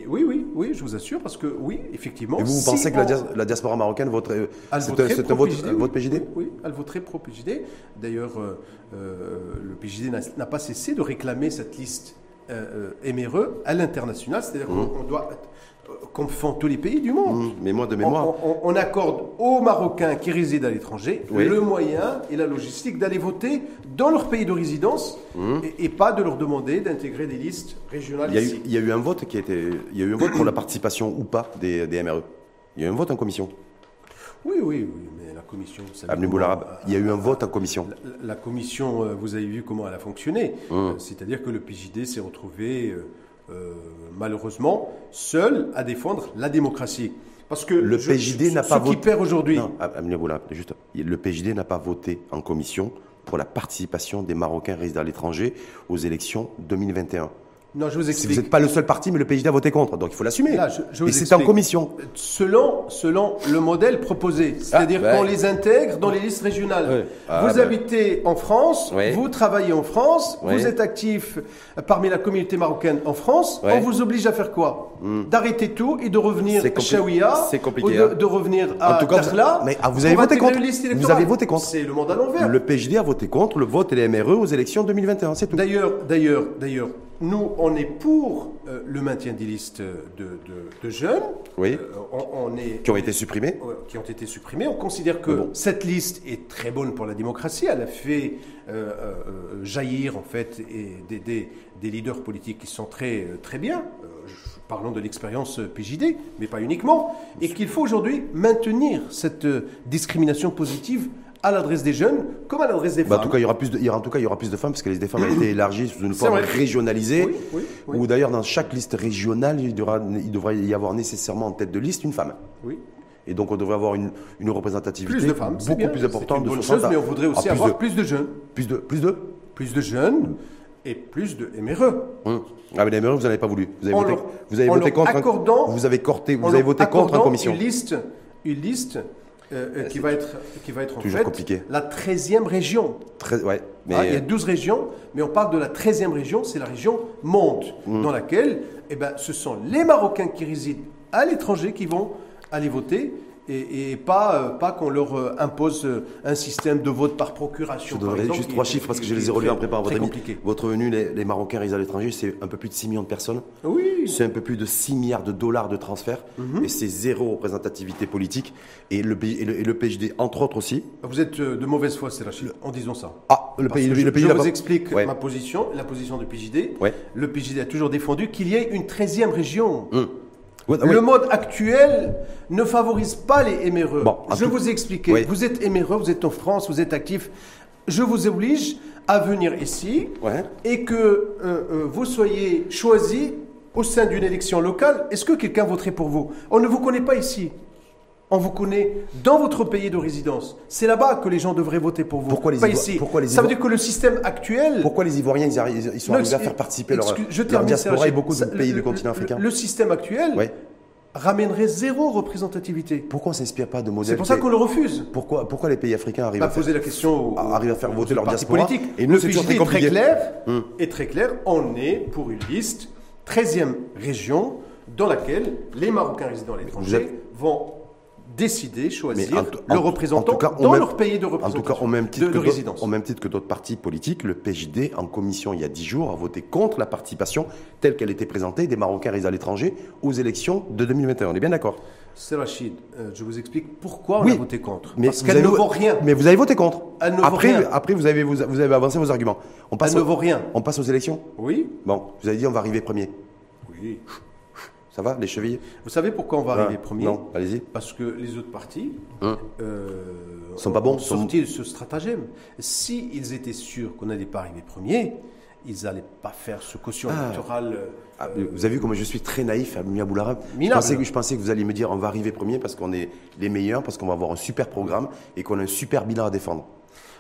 et- oui, oui, oui, je vous assure, parce que oui, effectivement. Et vous, vous si pensez que la, diaspora marocaine voterait. Elle C'est un, vote, PJD, oui. PJD Oui, elle voterait pro PJD. D'ailleurs, euh, euh, le PJD n'a pas cessé de réclamer cette liste euh, euh, MRE à l'international, c'est-à-dire Mmh. qu'on on doit, euh, comme font tous les pays du monde. Hum, Mais moi, de On, mémoire. on- on accorde aux Marocains qui résident à l'étranger Oui. le moyen et la logistique d'aller voter dans leur pays de résidence et, et pas de leur demander d'intégrer des listes régionales Mmh. Il y, a eu, ici. il y a eu un vote qui a été. Il y a eu un vote pour la participation ou pas des, des MRE. Il y a eu un vote en commission. Oui, oui, oui, mais la commission. Avenue. Il y a eu un vote en commission. La, la commission, euh, vous avez vu comment elle a fonctionné. Hum. Euh, C'est-à-dire que le PJD s'est retrouvé, euh, malheureusement, seul à défendre la démocratie. Parce que Le je- PJD ce- n'a pas ce qui voté- perd aujourd'hui. Juste. Le PJD n'a pas voté en commission pour la participation des Marocains résidant à l'étranger aux élections 2021. Non, je vous explique. vous n'êtes pas le seul parti, mais le PJD a voté contre, donc il faut l'assumer. Et c'est en commission. Selon, selon le modèle proposé, c'est-à-dire Ah, ouais. qu'on les intègre dans les listes régionales. Ouais. Ah, vous habitez en France, Ouais. vous travaillez en France, vous êtes actif parmi la communauté marocaine en France, on vous oblige à faire quoi D'arrêter tout et de revenir à Chaouia c'est compliqué, ou hein. de, de revenir à En tout cas, vous- mais, ah, vous avez voté contre. Vous avez voté contre. C'est le monde à l'envers. Le PJD a voté contre le vote et les MRE aux élections 2021, c'est tout. D'ailleurs, d'ailleurs, d'ailleurs, nous, on est pour euh, le maintien des listes de, de- de jeunes. Oui. Euh, on, on est Qui ont été supprimés. euh, qui ont été supprimés. On considère que bon. cette liste est très bonne pour la démocratie. Elle a fait euh, jaillir en fait et des, des- des leaders politiques qui sont très très bien. Parlons de l'expérience PJD, mais pas uniquement. Et qu'il faut aujourd'hui maintenir cette discrimination positive à l'adresse des jeunes comme à l'adresse des Bah, en femmes. tout cas, il y aura plus de, il y aura, en tout cas, il y aura plus de femmes parce que les des femmes ont été élargies sous une forme régionalisée. Oui, oui, oui. Ou d'ailleurs, dans chaque liste régionale, il, devra, il devrait y avoir nécessairement en tête de liste une femme. Oui. Et donc, on devrait avoir une, une représentativité Plus de femmes, beaucoup bien. plus importante. une de bonne 60 chose, à- mais on voudrait aussi plus avoir de, plus de jeunes, plus de, plus de. plus de jeunes et plus de MRE. Hum. Ah, mais les MRE, vous n'en avez pas voulu. Vous avez En voté, leur- vous avez voté contre. vous avez, corté, vous avez voté contre en commission. Une liste, une liste euh, euh, qui, va être, qui va être en toujours fait compliqué. la 13e région. Très, ouais, mais Ah, il y a 12 régions, mais on parle de la 13e région, c'est la région Monde, Mm. dans laquelle eh ben, ce sont les Marocains qui résident à l'étranger qui vont aller voter. Et, et pas, euh, pas qu'on leur euh, impose euh, un système de vote par procuration. Je par exemple, juste trois est- chiffres parce que je les ai très- en préparant votre compliqué. Votre revenu, les, les Marocains résidant à l'étranger, c'est un peu plus de 6 millions de personnes. Oui, C'est un peu plus de 6 milliards de dollars de transferts. Mhm. Et c'est zéro représentativité politique. Et le, pays- et le, et le PJD, entre autres aussi. vous êtes de mauvaise foi, c'est Rachid, en disant ça. Ah, le Parce pays, le, je, le pays je n'a vous explique Ouais. ma position, la position du PJD. Ouais. Le PJD a toujours défendu qu'il y ait une 13e région. Hum. Oui. Le mode actuel ne favorise pas les MRE. Bon, je tout- vous ai expliqué. Oui. Vous êtes MRE, vous êtes en France, vous êtes actif. Je vous oblige à venir ici Ouais. et que euh, euh, vous soyez choisi au sein d'une élection locale. Est-ce que quelqu'un voterait pour vous? On ne vous connaît pas ici. On vous connaît dans votre pays de résidence. C'est là-bas que les gens devraient voter pour vous. Pourquoi les pas Ivo- ici. pourquoi les Ça veut dire que le système actuel. Pourquoi les Ivoiriens, ils, arrivent- ils sont arrivés à faire participer leur, je leur diaspora et beaucoup de Ça- pays le- du continent le- africain Le système actuel Ouais. ramènerait zéro représentativité. Pourquoi on ne s'inspire pas de modèles C'est pour ça qu'on le refuse. pourquoi, pourquoi les pays africains arrivent On à faire poser la question au, arrive à faire voter leur diaspora. politiques. Et nous, c'est très clair. Hum. Est très clair. On est pour une liste 13e région dans laquelle les Marocains résidant à l'étranger vont décider, choisir en en- en tout cas, au dans même- leur pays de En représentation. tout cas, au même, titre de, que de d'autres- résidence. au même titre que d'autres partis politiques, le PJD, en commission il y a 10 jours, a voté contre la participation telle qu'elle était présentée des Marocains résidant à l'étranger aux élections de 2021. On est bien d'accord C'est Rachid, euh, je vous explique pourquoi on Oui. a voté contre. Mais Parce qu'elle ne vaut rien. Mais vous avez voté contre. Elle ne vaut après, rien. après vous, avez, vous, vous avez avancé vos arguments. On passe, Elle ne au- vaut rien. on passe aux élections Oui Bon, vous avez dit on va arriver premier. Oui. Ça va, les chevilles Vous savez pourquoi on va arriver Ah, premier Non, allez-y. Parce que les autres partis Hum. euh, Sont pas bons, ont sont- sorti de ce stratagème. Si ils étaient sûrs qu'on n'allait pas arriver premier, ils n'allaient pas faire ce caution Ah. électoral. euh, Ah, vous avez vu comment je suis très naïf à Mia Boularab je Minable. pensais, que, je pensais que vous alliez me dire on va arriver premier parce qu'on est les meilleurs, parce qu'on va avoir un super programme et qu'on a un super bilan à défendre.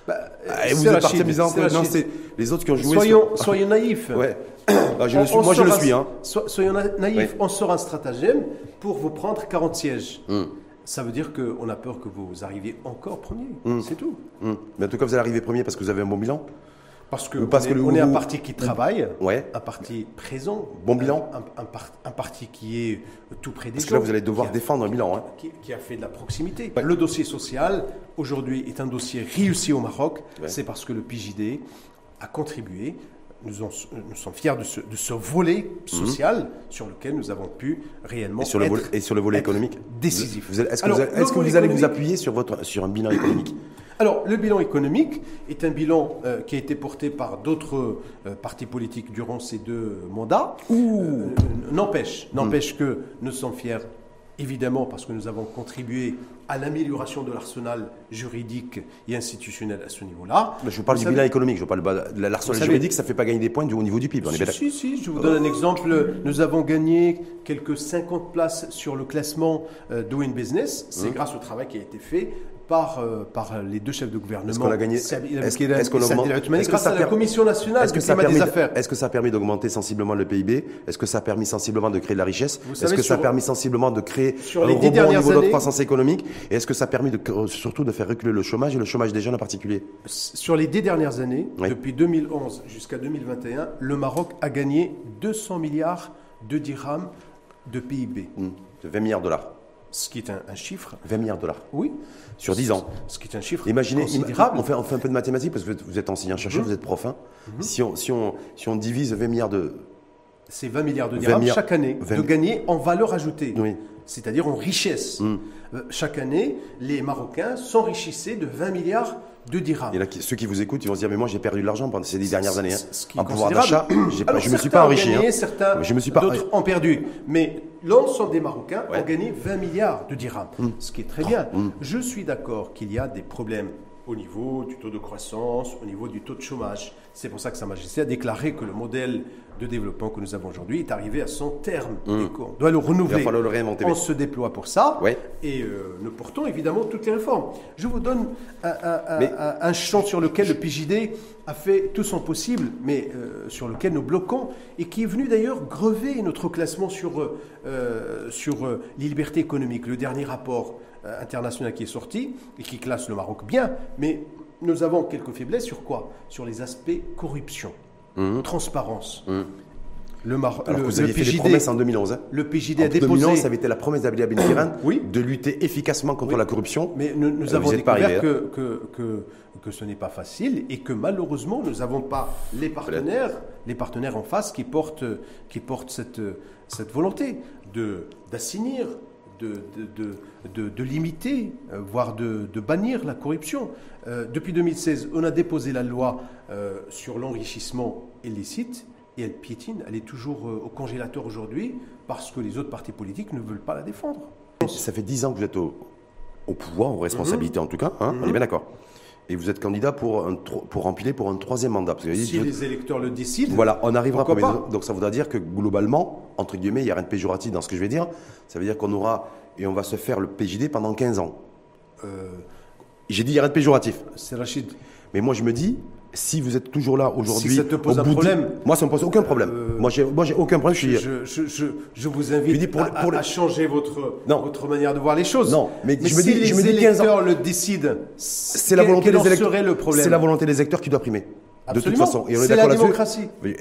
Bah, Ah, et c'est vous êtes parti en c'est cause. Non, Rachid. c'est les autres qui ont joué. Soyons, sur- soyons naïfs. Ouais. Ah, je On- le suis, moi, je le sort un- suis. Hein. so- soyons na- naïfs, on sort un stratagème pour vous prendre 40 sièges. Hum, Ça veut dire qu'on a peur que vous arriviez encore premier. Hum. C'est tout. hum. Mais en tout cas, vous allez arriver premier parce que vous avez un bon bilan. Parce que parce on, que est, le on est un parti qui travaille, Ouais. un parti présent. Bon bilan Un, un par- un parti qui est tout près des Parce que là, vous allez devoir a- défendre un bilan. Hein. qui, qui a fait de la proximité. Ouais. Le dossier social, aujourd'hui, est un dossier réussi au Maroc. Ouais. C'est parce que le PJD a contribué. Nous, en- nous sommes fiers de ce, de ce volet social sur lequel nous avons pu réellement Mhm. Et sur le être, volet, et sur le volet économique décisif. Est-ce que, Alors, vous, allez- que vous allez vous économique- appuyer sur, votre, sur un bilan économique? Alors, le bilan économique est un bilan euh, qui a été porté par d'autres euh, partis politiques durant ces deux mandats. Euh, n'empêche, n'empêche que nous sommes fiers, évidemment, parce que nous avons contribué à l'amélioration de l'arsenal juridique et institutionnel à ce niveau-là. Mais Je vous parle Vous du savez- bilan économique. Je parle de la- l'arsenal savez- juridique, ça ne fait pas gagner des points du, au niveau du PIB. On est Si, d'accord. si, si, je vous donne un exemple. Nous avons gagné quelques 50 places sur le classement euh, Doing Business. C'est grâce au travail qui a été fait par, euh, par les deux chefs de gouvernement. Est-ce qu'on a gagné Est-ce qu'on augmente Est-ce que ça à la Commission nationale Est-ce que, ça a permis des de- affaires. est-ce que ça a permis d'augmenter sensiblement le PIB Est-ce que ça a permis sensiblement de créer de la richesse? Est-ce que ça a permis sensiblement de créer sur un les dix rebond au niveau de notre années- croissance économique? Et est-ce que ça a permis de, surtout de faire reculer le chômage et le chômage des jeunes en particulier? Sur les dix dernières années, Oui. depuis 2011 jusqu'à 2021, le Maroc a gagné 200 milliards de dirhams de PIB. Hmm. 20 milliards de dollars. Ce qui est un, un chiffre, 20 milliards de dollars. oui, Sur 10 ans. ce qui est un chiffre Imaginez, considérable. on fait, on fait un peu de mathématiques parce que vous êtes- enseignant-chercheur, Mhm. vous êtes prof. hein. si, on, si, on, si on divise 20 milliards de. C'est 20 milliards de 20 dirhams chaque année 20 de gagner en valeur ajoutée, Oui. c'est-à-dire en richesse. Mm. Euh, Chaque année, les Marocains s'enrichissaient de 20 milliards de dirhams. A qui- ceux qui vous écoutent, ils vont se dire Mais moi, j'ai perdu de l'argent pendant ces 10 dernières années. hein. Ce qui est En pouvoir d'achat, je ne me suis pas enrichi. gagné, hein. certains, Je me suis pas- d'autres ont perdu. Mais l'ensemble des Marocains Ouais. ont gagné 20 milliards de dirhams, Mm. ce qui est très bien. Je suis d'accord qu'il y a des problèmes au niveau du taux de croissance, au niveau du taux de chômage. C'est pour ça que Sa Majesté a déclaré que le modèle de développement que nous avons aujourd'hui est arrivé à son terme et qu'on doit le renouveler. Il va falloir le réinventer. On se déploie pour ça et euh, nous portons évidemment toutes les réformes. Je vous donne un, un- un- Mais- un- un champ sur lequel le PJD a fait tout son possible, mais euh, sur lequel nous bloquons et qui est venu d'ailleurs grever notre classement sur, euh, sur les libertés économiques. Le dernier rapport international qui est sorti et qui classe le Maroc bien, mais nous avons quelques faiblesses sur quoi? Sur les aspects corruption, transparence. Le, Mar- Alors le- vous le aviez fait des PJD promesses en 2011. hein. le PJD a En 2011, déposé. ça avait été la promesse d'Abdel Ben Kiran Oui. de lutter efficacement contre Oui. la corruption. Mais nous, nous Euh, avons découvert que, que, que, que ce n'est pas facile et que malheureusement, nous n'avons pas les partenaires, les partenaires en face qui portent, qui portent cette, cette volonté de, d'assainir, de, de, de, de- de limiter, euh, voire de, de bannir la corruption. Euh, depuis 2016, on a déposé la loi euh, sur l'enrichissement illicite et elle piétine, elle est toujours euh, au congélateur aujourd'hui parce que les autres partis politiques ne veulent pas la défendre. Ça fait 10 ans que vous êtes au, au pouvoir, aux responsabilités Mhm. en tout cas, hein, on est bien d'accord. Et vous êtes candidat pour, un, pour empiler pour un troisième mandat. Parce que Si les électeurs le décident, Voilà, on arrivera premier. pas Donc ça voudra dire que globalement, entre guillemets, il n'y a rien de péjoratif dans ce que je vais dire. Ça veut dire qu'on aura, et on va se faire le PJD pendant 15 ans. J'ai dit il n'y a rien de péjoratif. c'est Rachid. Mais moi je me dis, si vous êtes toujours là aujourd'hui. Si ça te pose un de- problème, Moi ça ne me pose aucun problème. euh, moi j'ai moi, j'ai aucun problème. Je suis. Je, je, je, je vous invite pour- à, pour à- le- à changer votre, Non. votre manière de voir les choses. Non, mais je me si dis- les je me dis 15 ans. électeurs le décident, C'est la volonté des électeurs. serait le problème C'est la volonté des électeurs qui doit primer. De toute façon. Et on est d'accord la là-dessus. démocratie. Ben,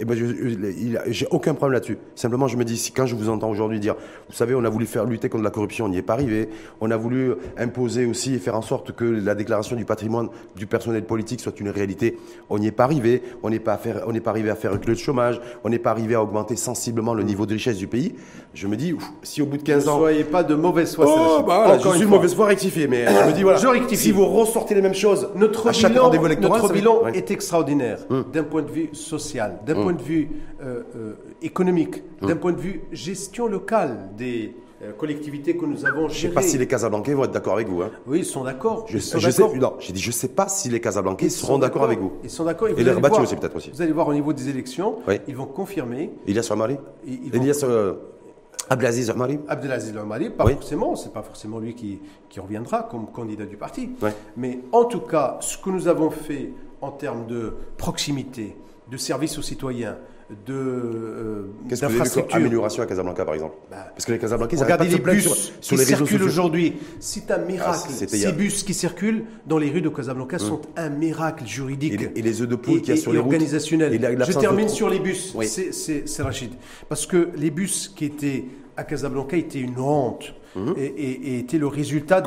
J'ai aucun problème là-dessus. Simplement, je me dis, si, quand je vous entends aujourd'hui dire, vous savez, on a voulu faire lutter contre la corruption, on n'y est pas arrivé. On a voulu imposer aussi et faire en sorte que la déclaration du patrimoine du personnel politique soit une réalité. On n'y est pas arrivé. On n'est pas, faire- on pas arrivé à faire reculer le chômage. On n'est pas arrivé à augmenter sensiblement le niveau de richesse du pays. Je me dis, ouf, si au bout de Ne 15 ans. soyez pas de mauvaise foi. Oh, bah voilà, je suis fois. mauvaise foi rectifiée, mais je me dis voilà. Je rectifie. Si vous ressortez les mêmes choses Notre à chaque bilan, rendez-vous électoral, notre bilan est extraordinaire Hum. d'un point de vue social, d'un Hum. point de vue euh, euh, économique, Hum. d'un point de vue gestion locale des euh, collectivités que nous avons Je sais gérées. pas si les Casablancais vont être d'accord avec vous. Hein. Oui, ils sont d'accord. Je, je sais, d'accord. non, j'ai dit je sais pas si les Casablancais Ils seront d'accord avec vous. Ils sont d'accord. Et vous les rabattus aussi peut-être aussi. Vous allez voir au niveau des élections, Oui. ils vont confirmer. Elias Ramari ils- ils vont- Elias, euh, Abdelaziz Omari Abdelaziz Omari, pas Oui. forcément, c'est pas forcément lui qui, qui reviendra comme candidat du parti. Mais en tout cas, ce que nous avons fait en termes de proximité, de service aux citoyens, de euh, Qu'est-ce que vous avez vu comme d'infrastructures. amélioration à Casablanca, par exemple Bah, Parce que les Casablancais, ils Regardez les bus sur, qui les circulent aujourd'hui. C'est un miracle. Ah, a- Ces bus qui circulent dans les rues de Casablanca sont un miracle juridique. Et les, et les œufs de poule et, qu'il y a et- sur et les routes. organisationnel. Et la- Je de termine sur les bus. Oui. C'est Rachid. Parce que les bus qui étaient à Casablanca étaient une honte et, et- et étaient le résultat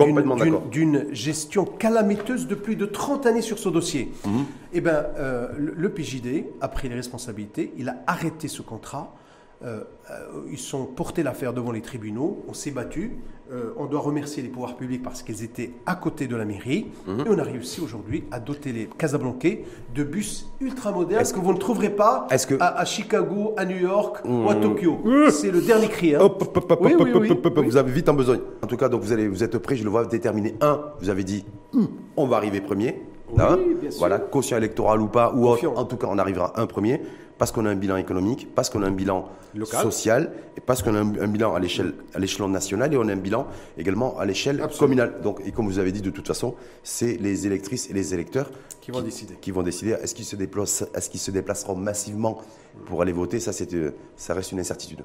d'une- Mhm. Gestion calamiteuse de plus de 30 années sur ce dossier. Mhm. Eh ben, euh, le, le PJD a pris les responsabilités, il a arrêté ce contrat. Euh, euh, ils sont portés l'affaire devant les tribunaux, on s'est battu. Euh, on doit remercier les pouvoirs publics parce qu'ils étaient à côté de la mairie. Mhm. Et on a réussi aujourd'hui à doter les Casablancais de bus ultra modernes que vous ne trouverez pas que- Mmh. à, à Chicago, à New York ou à Tokyo. C'est le dernier cri. hein. Hop, hop, hop, Oui, oui, oui. Vous avez vite en besoin. En tout cas, donc vous, allez, vous êtes prêts, je le vois déterminer. Un, vous avez dit, hum, on va arriver premier. Là, bien sûr. Voilà, quotient électoral ou pas, ou en tout cas, on arrivera un premier, parce qu'on a un bilan économique, parce qu'on a un bilan Local. social, et parce qu'on a un, un bilan à l'échelle, à l'échelon national, et on a un bilan également à l'échelle communale. Donc, et comme vous avez dit, de toute façon, c'est les électrices et les électeurs Qui vont décider. qui vont décider est-ce qu'ils se déplacent, est-ce qu'ils se déplaceront massivement pour aller voter. Ça, euh, ça reste une incertitude.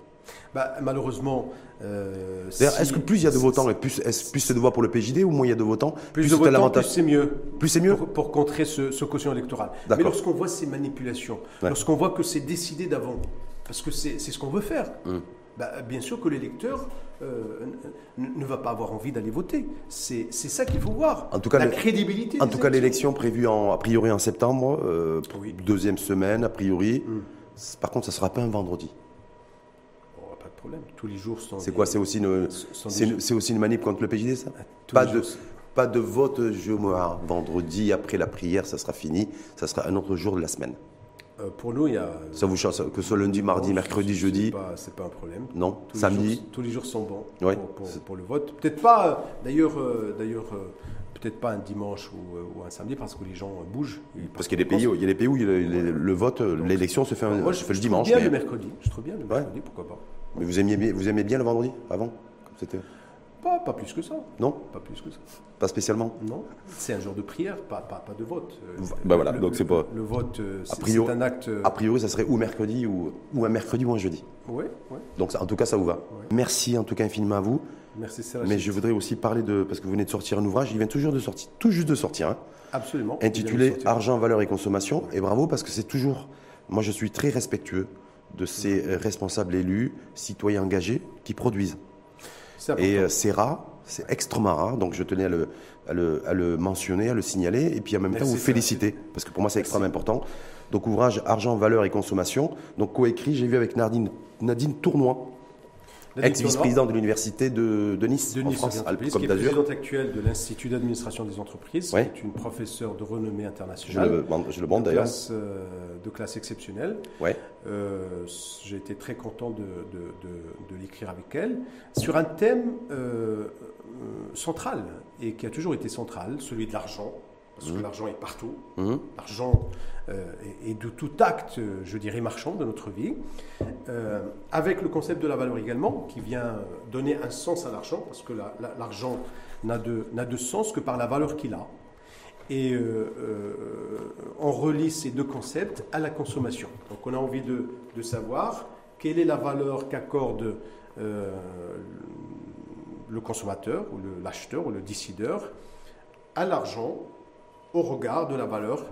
Bah, malheureusement. euh, si- est-ce que plus il y a de votants, et plus, plus c'est de voix pour le PJD ou moins il y a de votants Plus de c'est un votants, plus c'est mieux. Plus c'est mieux pour, pour contrer ce, ce quotient électoral. Mais lorsqu'on voit ces manipulations, Ouais. lorsqu'on voit que c'est décidé d'avant, parce que c'est ce qu'on veut faire, Hum. bah, bien sûr que l'électeur euh, ne va pas avoir envie d'aller voter. C'est ça qu'il faut voir. En tout cas, la le- crédibilité. En tout cas, l'élection prévue en, a priori en septembre, euh, Oui. deuxième semaine, a priori. Hum. Par contre, ça sera pas un vendredi. Oh, pas de problème. Tous les jours sont. C'est quoi C'est aussi une, c'est aussi une manip contre le PJD, ça tous pas les de, jours. pas de vote vendredi après la prière, ça sera fini. Ça sera un autre jour de la semaine. Euh, pour nous, il y a. Ça vous change que ce soit lundi, mardi, Non, mercredi, jeudi C'est pas, pas un problème. Non Tous les Samedi jours- tous les jours sont bons Ouais. pour, pour- le vote. Peut-être pas, euh, d'ailleurs, euh, d'ailleurs euh, peut-être pas un dimanche ou, euh, ou un samedi parce que les gens euh, bougent. Parce qu'il y a des pays où il y a des pays où le, vote, l'élection se fait, un- Moi, se je, fait le je dimanche. trouve bien Mais, le mercredi. Je trouve bien le mercredi, pourquoi pas. mais vous, aimiez, bien- vous aimez bien le vendredi avant Comme c'était? Pas, pas plus que ça. Non? Pas plus que ça. Pas spécialement? Non. C'est un jour de prière, pas, pas, pas de vote. Euh, Bah voilà, le- donc c'est pas- Le vote, euh, c'est un acte. euh, A priori, ça serait ou mercredi ou, ou un mercredi ou un jeudi. Ouais, ouais. Donc en tout cas, ça vous va. Merci en tout cas infiniment à vous. Merci, Serge. Mais je voudrais aussi parler de parce que vous venez de sortir un ouvrage, il vient toujours de sortir, tout juste de sortir, hein, Absolument. intitulé. Argent, valeur et consommation. Et bravo parce que c'est toujours. Moi, je suis très respectueux de ces euh, responsables élus, citoyens engagés qui produisent. Et euh, c'est rare, c'est extrêmement rare, donc je tenais à le, à le, à le mentionner, à le signaler, et puis en même Merci, temps vous féliciter, parce que pour moi c'est extrêmement important. Donc ouvrage Argent, valeur et consommation, donc coécrit, j'ai vu avec Nadine, Nadine Tournois, Nadine ex-vice-présidente de l'université de, de Nice, de en Nice France, Oriental Alpes Côte d'Azur. présidente actuelle de l'Institut d'administration des entreprises, Ouais. qui est une professeure de renommée Je internationale, le, bande- je le bande de, d'ailleurs. classe, euh, de classe exceptionnelle. Ouais. Euh, J'ai été très content de, l'écrire avec elle sur un thème euh, central et qui a toujours été central, celui de l'argent, parce que l'argent est partout. Mhm. L'argent euh, est, de tout acte, je dirais, marchand de notre vie, Euh, avec le concept de la valeur également, qui vient donner un sens à l'argent, parce que la- la- l'argent n'a de, sens que par la valeur qu'il a. Et euh, on relie ces deux concepts à la consommation. Donc on a envie de, de savoir quelle est la valeur qu'accorde le consommateur, ou l'acheteur, ou le décideur, à l'argent au regard de la valeur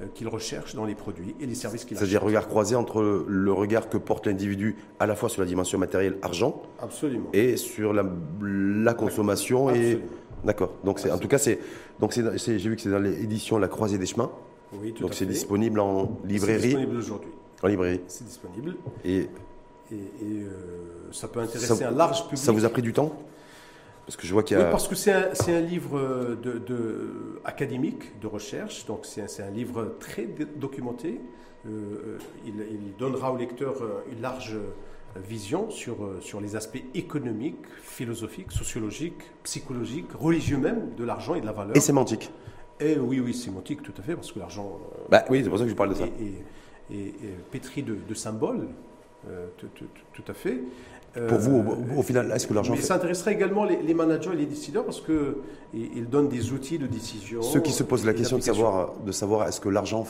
euh, qu'il recherche dans les produits et les services qu'il achète. C'est-à-dire regard croisé entre le regard que porte l'individu à la fois sur la dimension matérielle, argent, Absolument. et sur la, la consommation. Et d'accord. Donc c'est en tout cas c'est donc c'est c'est- j'ai vu que c'est dans l'édition La Croisée des chemins. Oui, tout Donc c'est disponible en C'est librairie, disponible aujourd'hui. en librairie. C'est disponible. Et Et, et, euh, ça peut intéresser Ça- un large public. ça vous a pris du temps? Parce que je vois qu'il y Oui, a. parce que c'est un, livre euh, de, de- académique, de recherche, donc c'est un, livre très documenté. Euh, euh, il, il donnera au lecteur une large vision sur, sur les aspects économiques, philosophiques, sociologiques, psychologiques, religieux même, de l'argent et de la valeur. Et sémantique. Et oui, oui, sémantique, tout à fait, parce que l'argent Bah oui, c'est pour ça que je parle de ça. est- est pétri de, de symboles. Tout, tout, tout, à fait. Pour vous, au, au final, est-ce que l'argent. Mais ça intéresserait également les, les, managers et les décideurs parce qu'ils donnent des outils de décision. Ceux qui se posent la question de savoir, de savoir est-ce que l'argent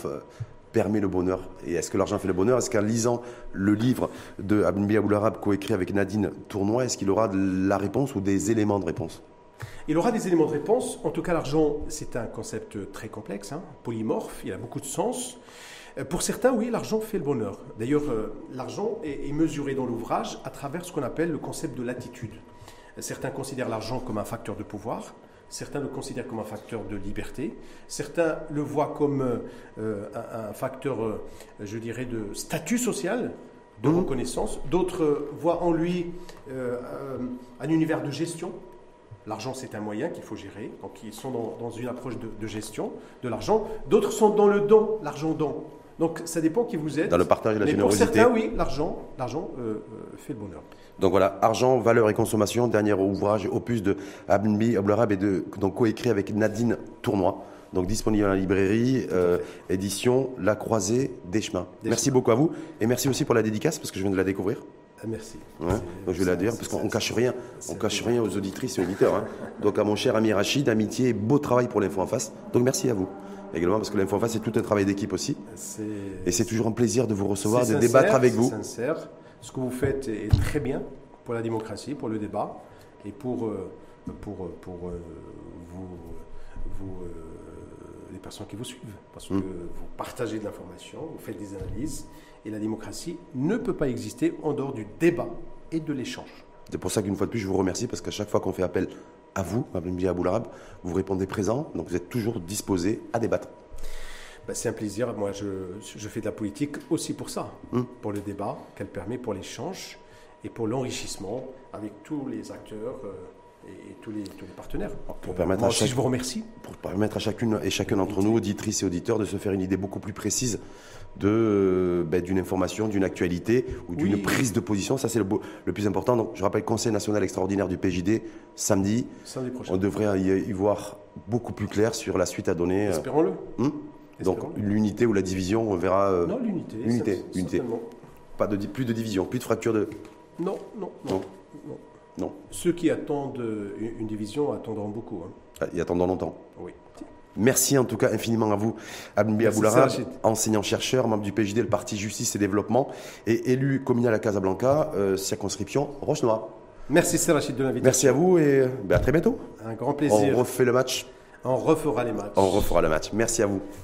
permet le bonheur Et est-ce que l'argent fait le bonheur Est-ce qu'en lisant le livre de Abnbi Aboularab, coécrit avec Nadine Tournois, est-ce qu'il aura de la réponse ou des éléments de réponse? Il aura des éléments de réponse. En tout cas, l'argent, c'est un concept très complexe, hein, polymorphe, il a beaucoup de sens. Euh, pour certains, oui, l'argent fait le bonheur. D'ailleurs, euh, l'argent est, mesuré dans l'ouvrage à travers ce qu'on appelle le concept de l'attitude. Certains considèrent l'argent comme un facteur de pouvoir, certains le considèrent comme un facteur de liberté, certains le voient comme euh, un, facteur, je dirais, de statut social, de mmh. reconnaissance, d'autres voient en lui un univers de gestion, L'argent, c'est un moyen qu'il faut gérer. Donc, ils sont dans, une approche de, gestion de l'argent. D'autres sont dans le don, l'argent don. Donc, ça dépend qui vous êtes. Dans le partage et la Mais générosité. Pour certains, oui, l'argent, l'argent euh, euh, fait le bonheur. Donc voilà, Argent, valeur et consommation, dernier ouvrage, opus de Abnbi et de, donc coécrit avec Nadine Tournois. Donc disponible dans la librairie, euh, édition La Croisée des Chemins. merci beaucoup à vous et merci aussi pour la dédicace parce que je viens de la découvrir. Ah, merci. donc je vais la dire parce qu'on cache rien, on cache rien aux auditrices et auditeurs. Hein. Donc à mon cher ami Rachid, amitié, beau travail pour l'info en face. Donc merci à vous également parce que l'info en face c'est tout un travail d'équipe aussi. Et c'est toujours un plaisir de vous recevoir, de débattre avec vous. sincère. Ce que vous faites est très bien pour la démocratie, pour le débat et pour euh, pour pour euh, vous vous euh, les personnes qui vous suivent parce que vous partagez de l'information, vous faites des analyses et la démocratie ne peut pas exister en dehors du débat et de l'échange. C'est pour ça qu'une fois de plus, je vous remercie parce qu'à chaque fois qu'on fait appel à vous, Mme Aboularab, vous répondez présent, donc vous êtes toujours disposé à débattre. Ben, c'est un plaisir. Moi, je, fais de la politique aussi pour ça, hum. pour le débat qu'elle permet, pour l'échange et pour l'enrichissement avec tous les acteurs. Euh, et, tous, les, partenaires. Pour permettre à je vous remercie. Pour permettre à chacune et chacun d'entre nous, auditrices et auditeurs, de se faire une idée beaucoup plus précise de ben, d'une information, d'une actualité ou d'une prise de position. Ça, c'est le, le, plus important. Donc, je rappelle Conseil national extraordinaire du PJD samedi. Samedi prochain. On devrait y, voir beaucoup plus clair sur la suite à donner. Euh, Espérons-le. Hmm Donc, l'unité ou la division, on verra. Euh, non, l'unité. L'unité. Unité. Pas de, plus de division, plus de fracture de. Non, non, non. non. Ceux qui attendent une division attendront beaucoup. Hein. Ah, ils attendront longtemps. Merci en tout cas infiniment à vous, Abnbi Aboulara, enseignant-chercheur, membre du PJD, le Parti Justice et Développement, et élu communal à Casablanca, euh, circonscription Roche-Noire. Merci Rachid de l'invitation. Merci à vous et ben, à très bientôt. Un grand plaisir. On refait le match. On refera les matchs. On refera le match. Merci à vous.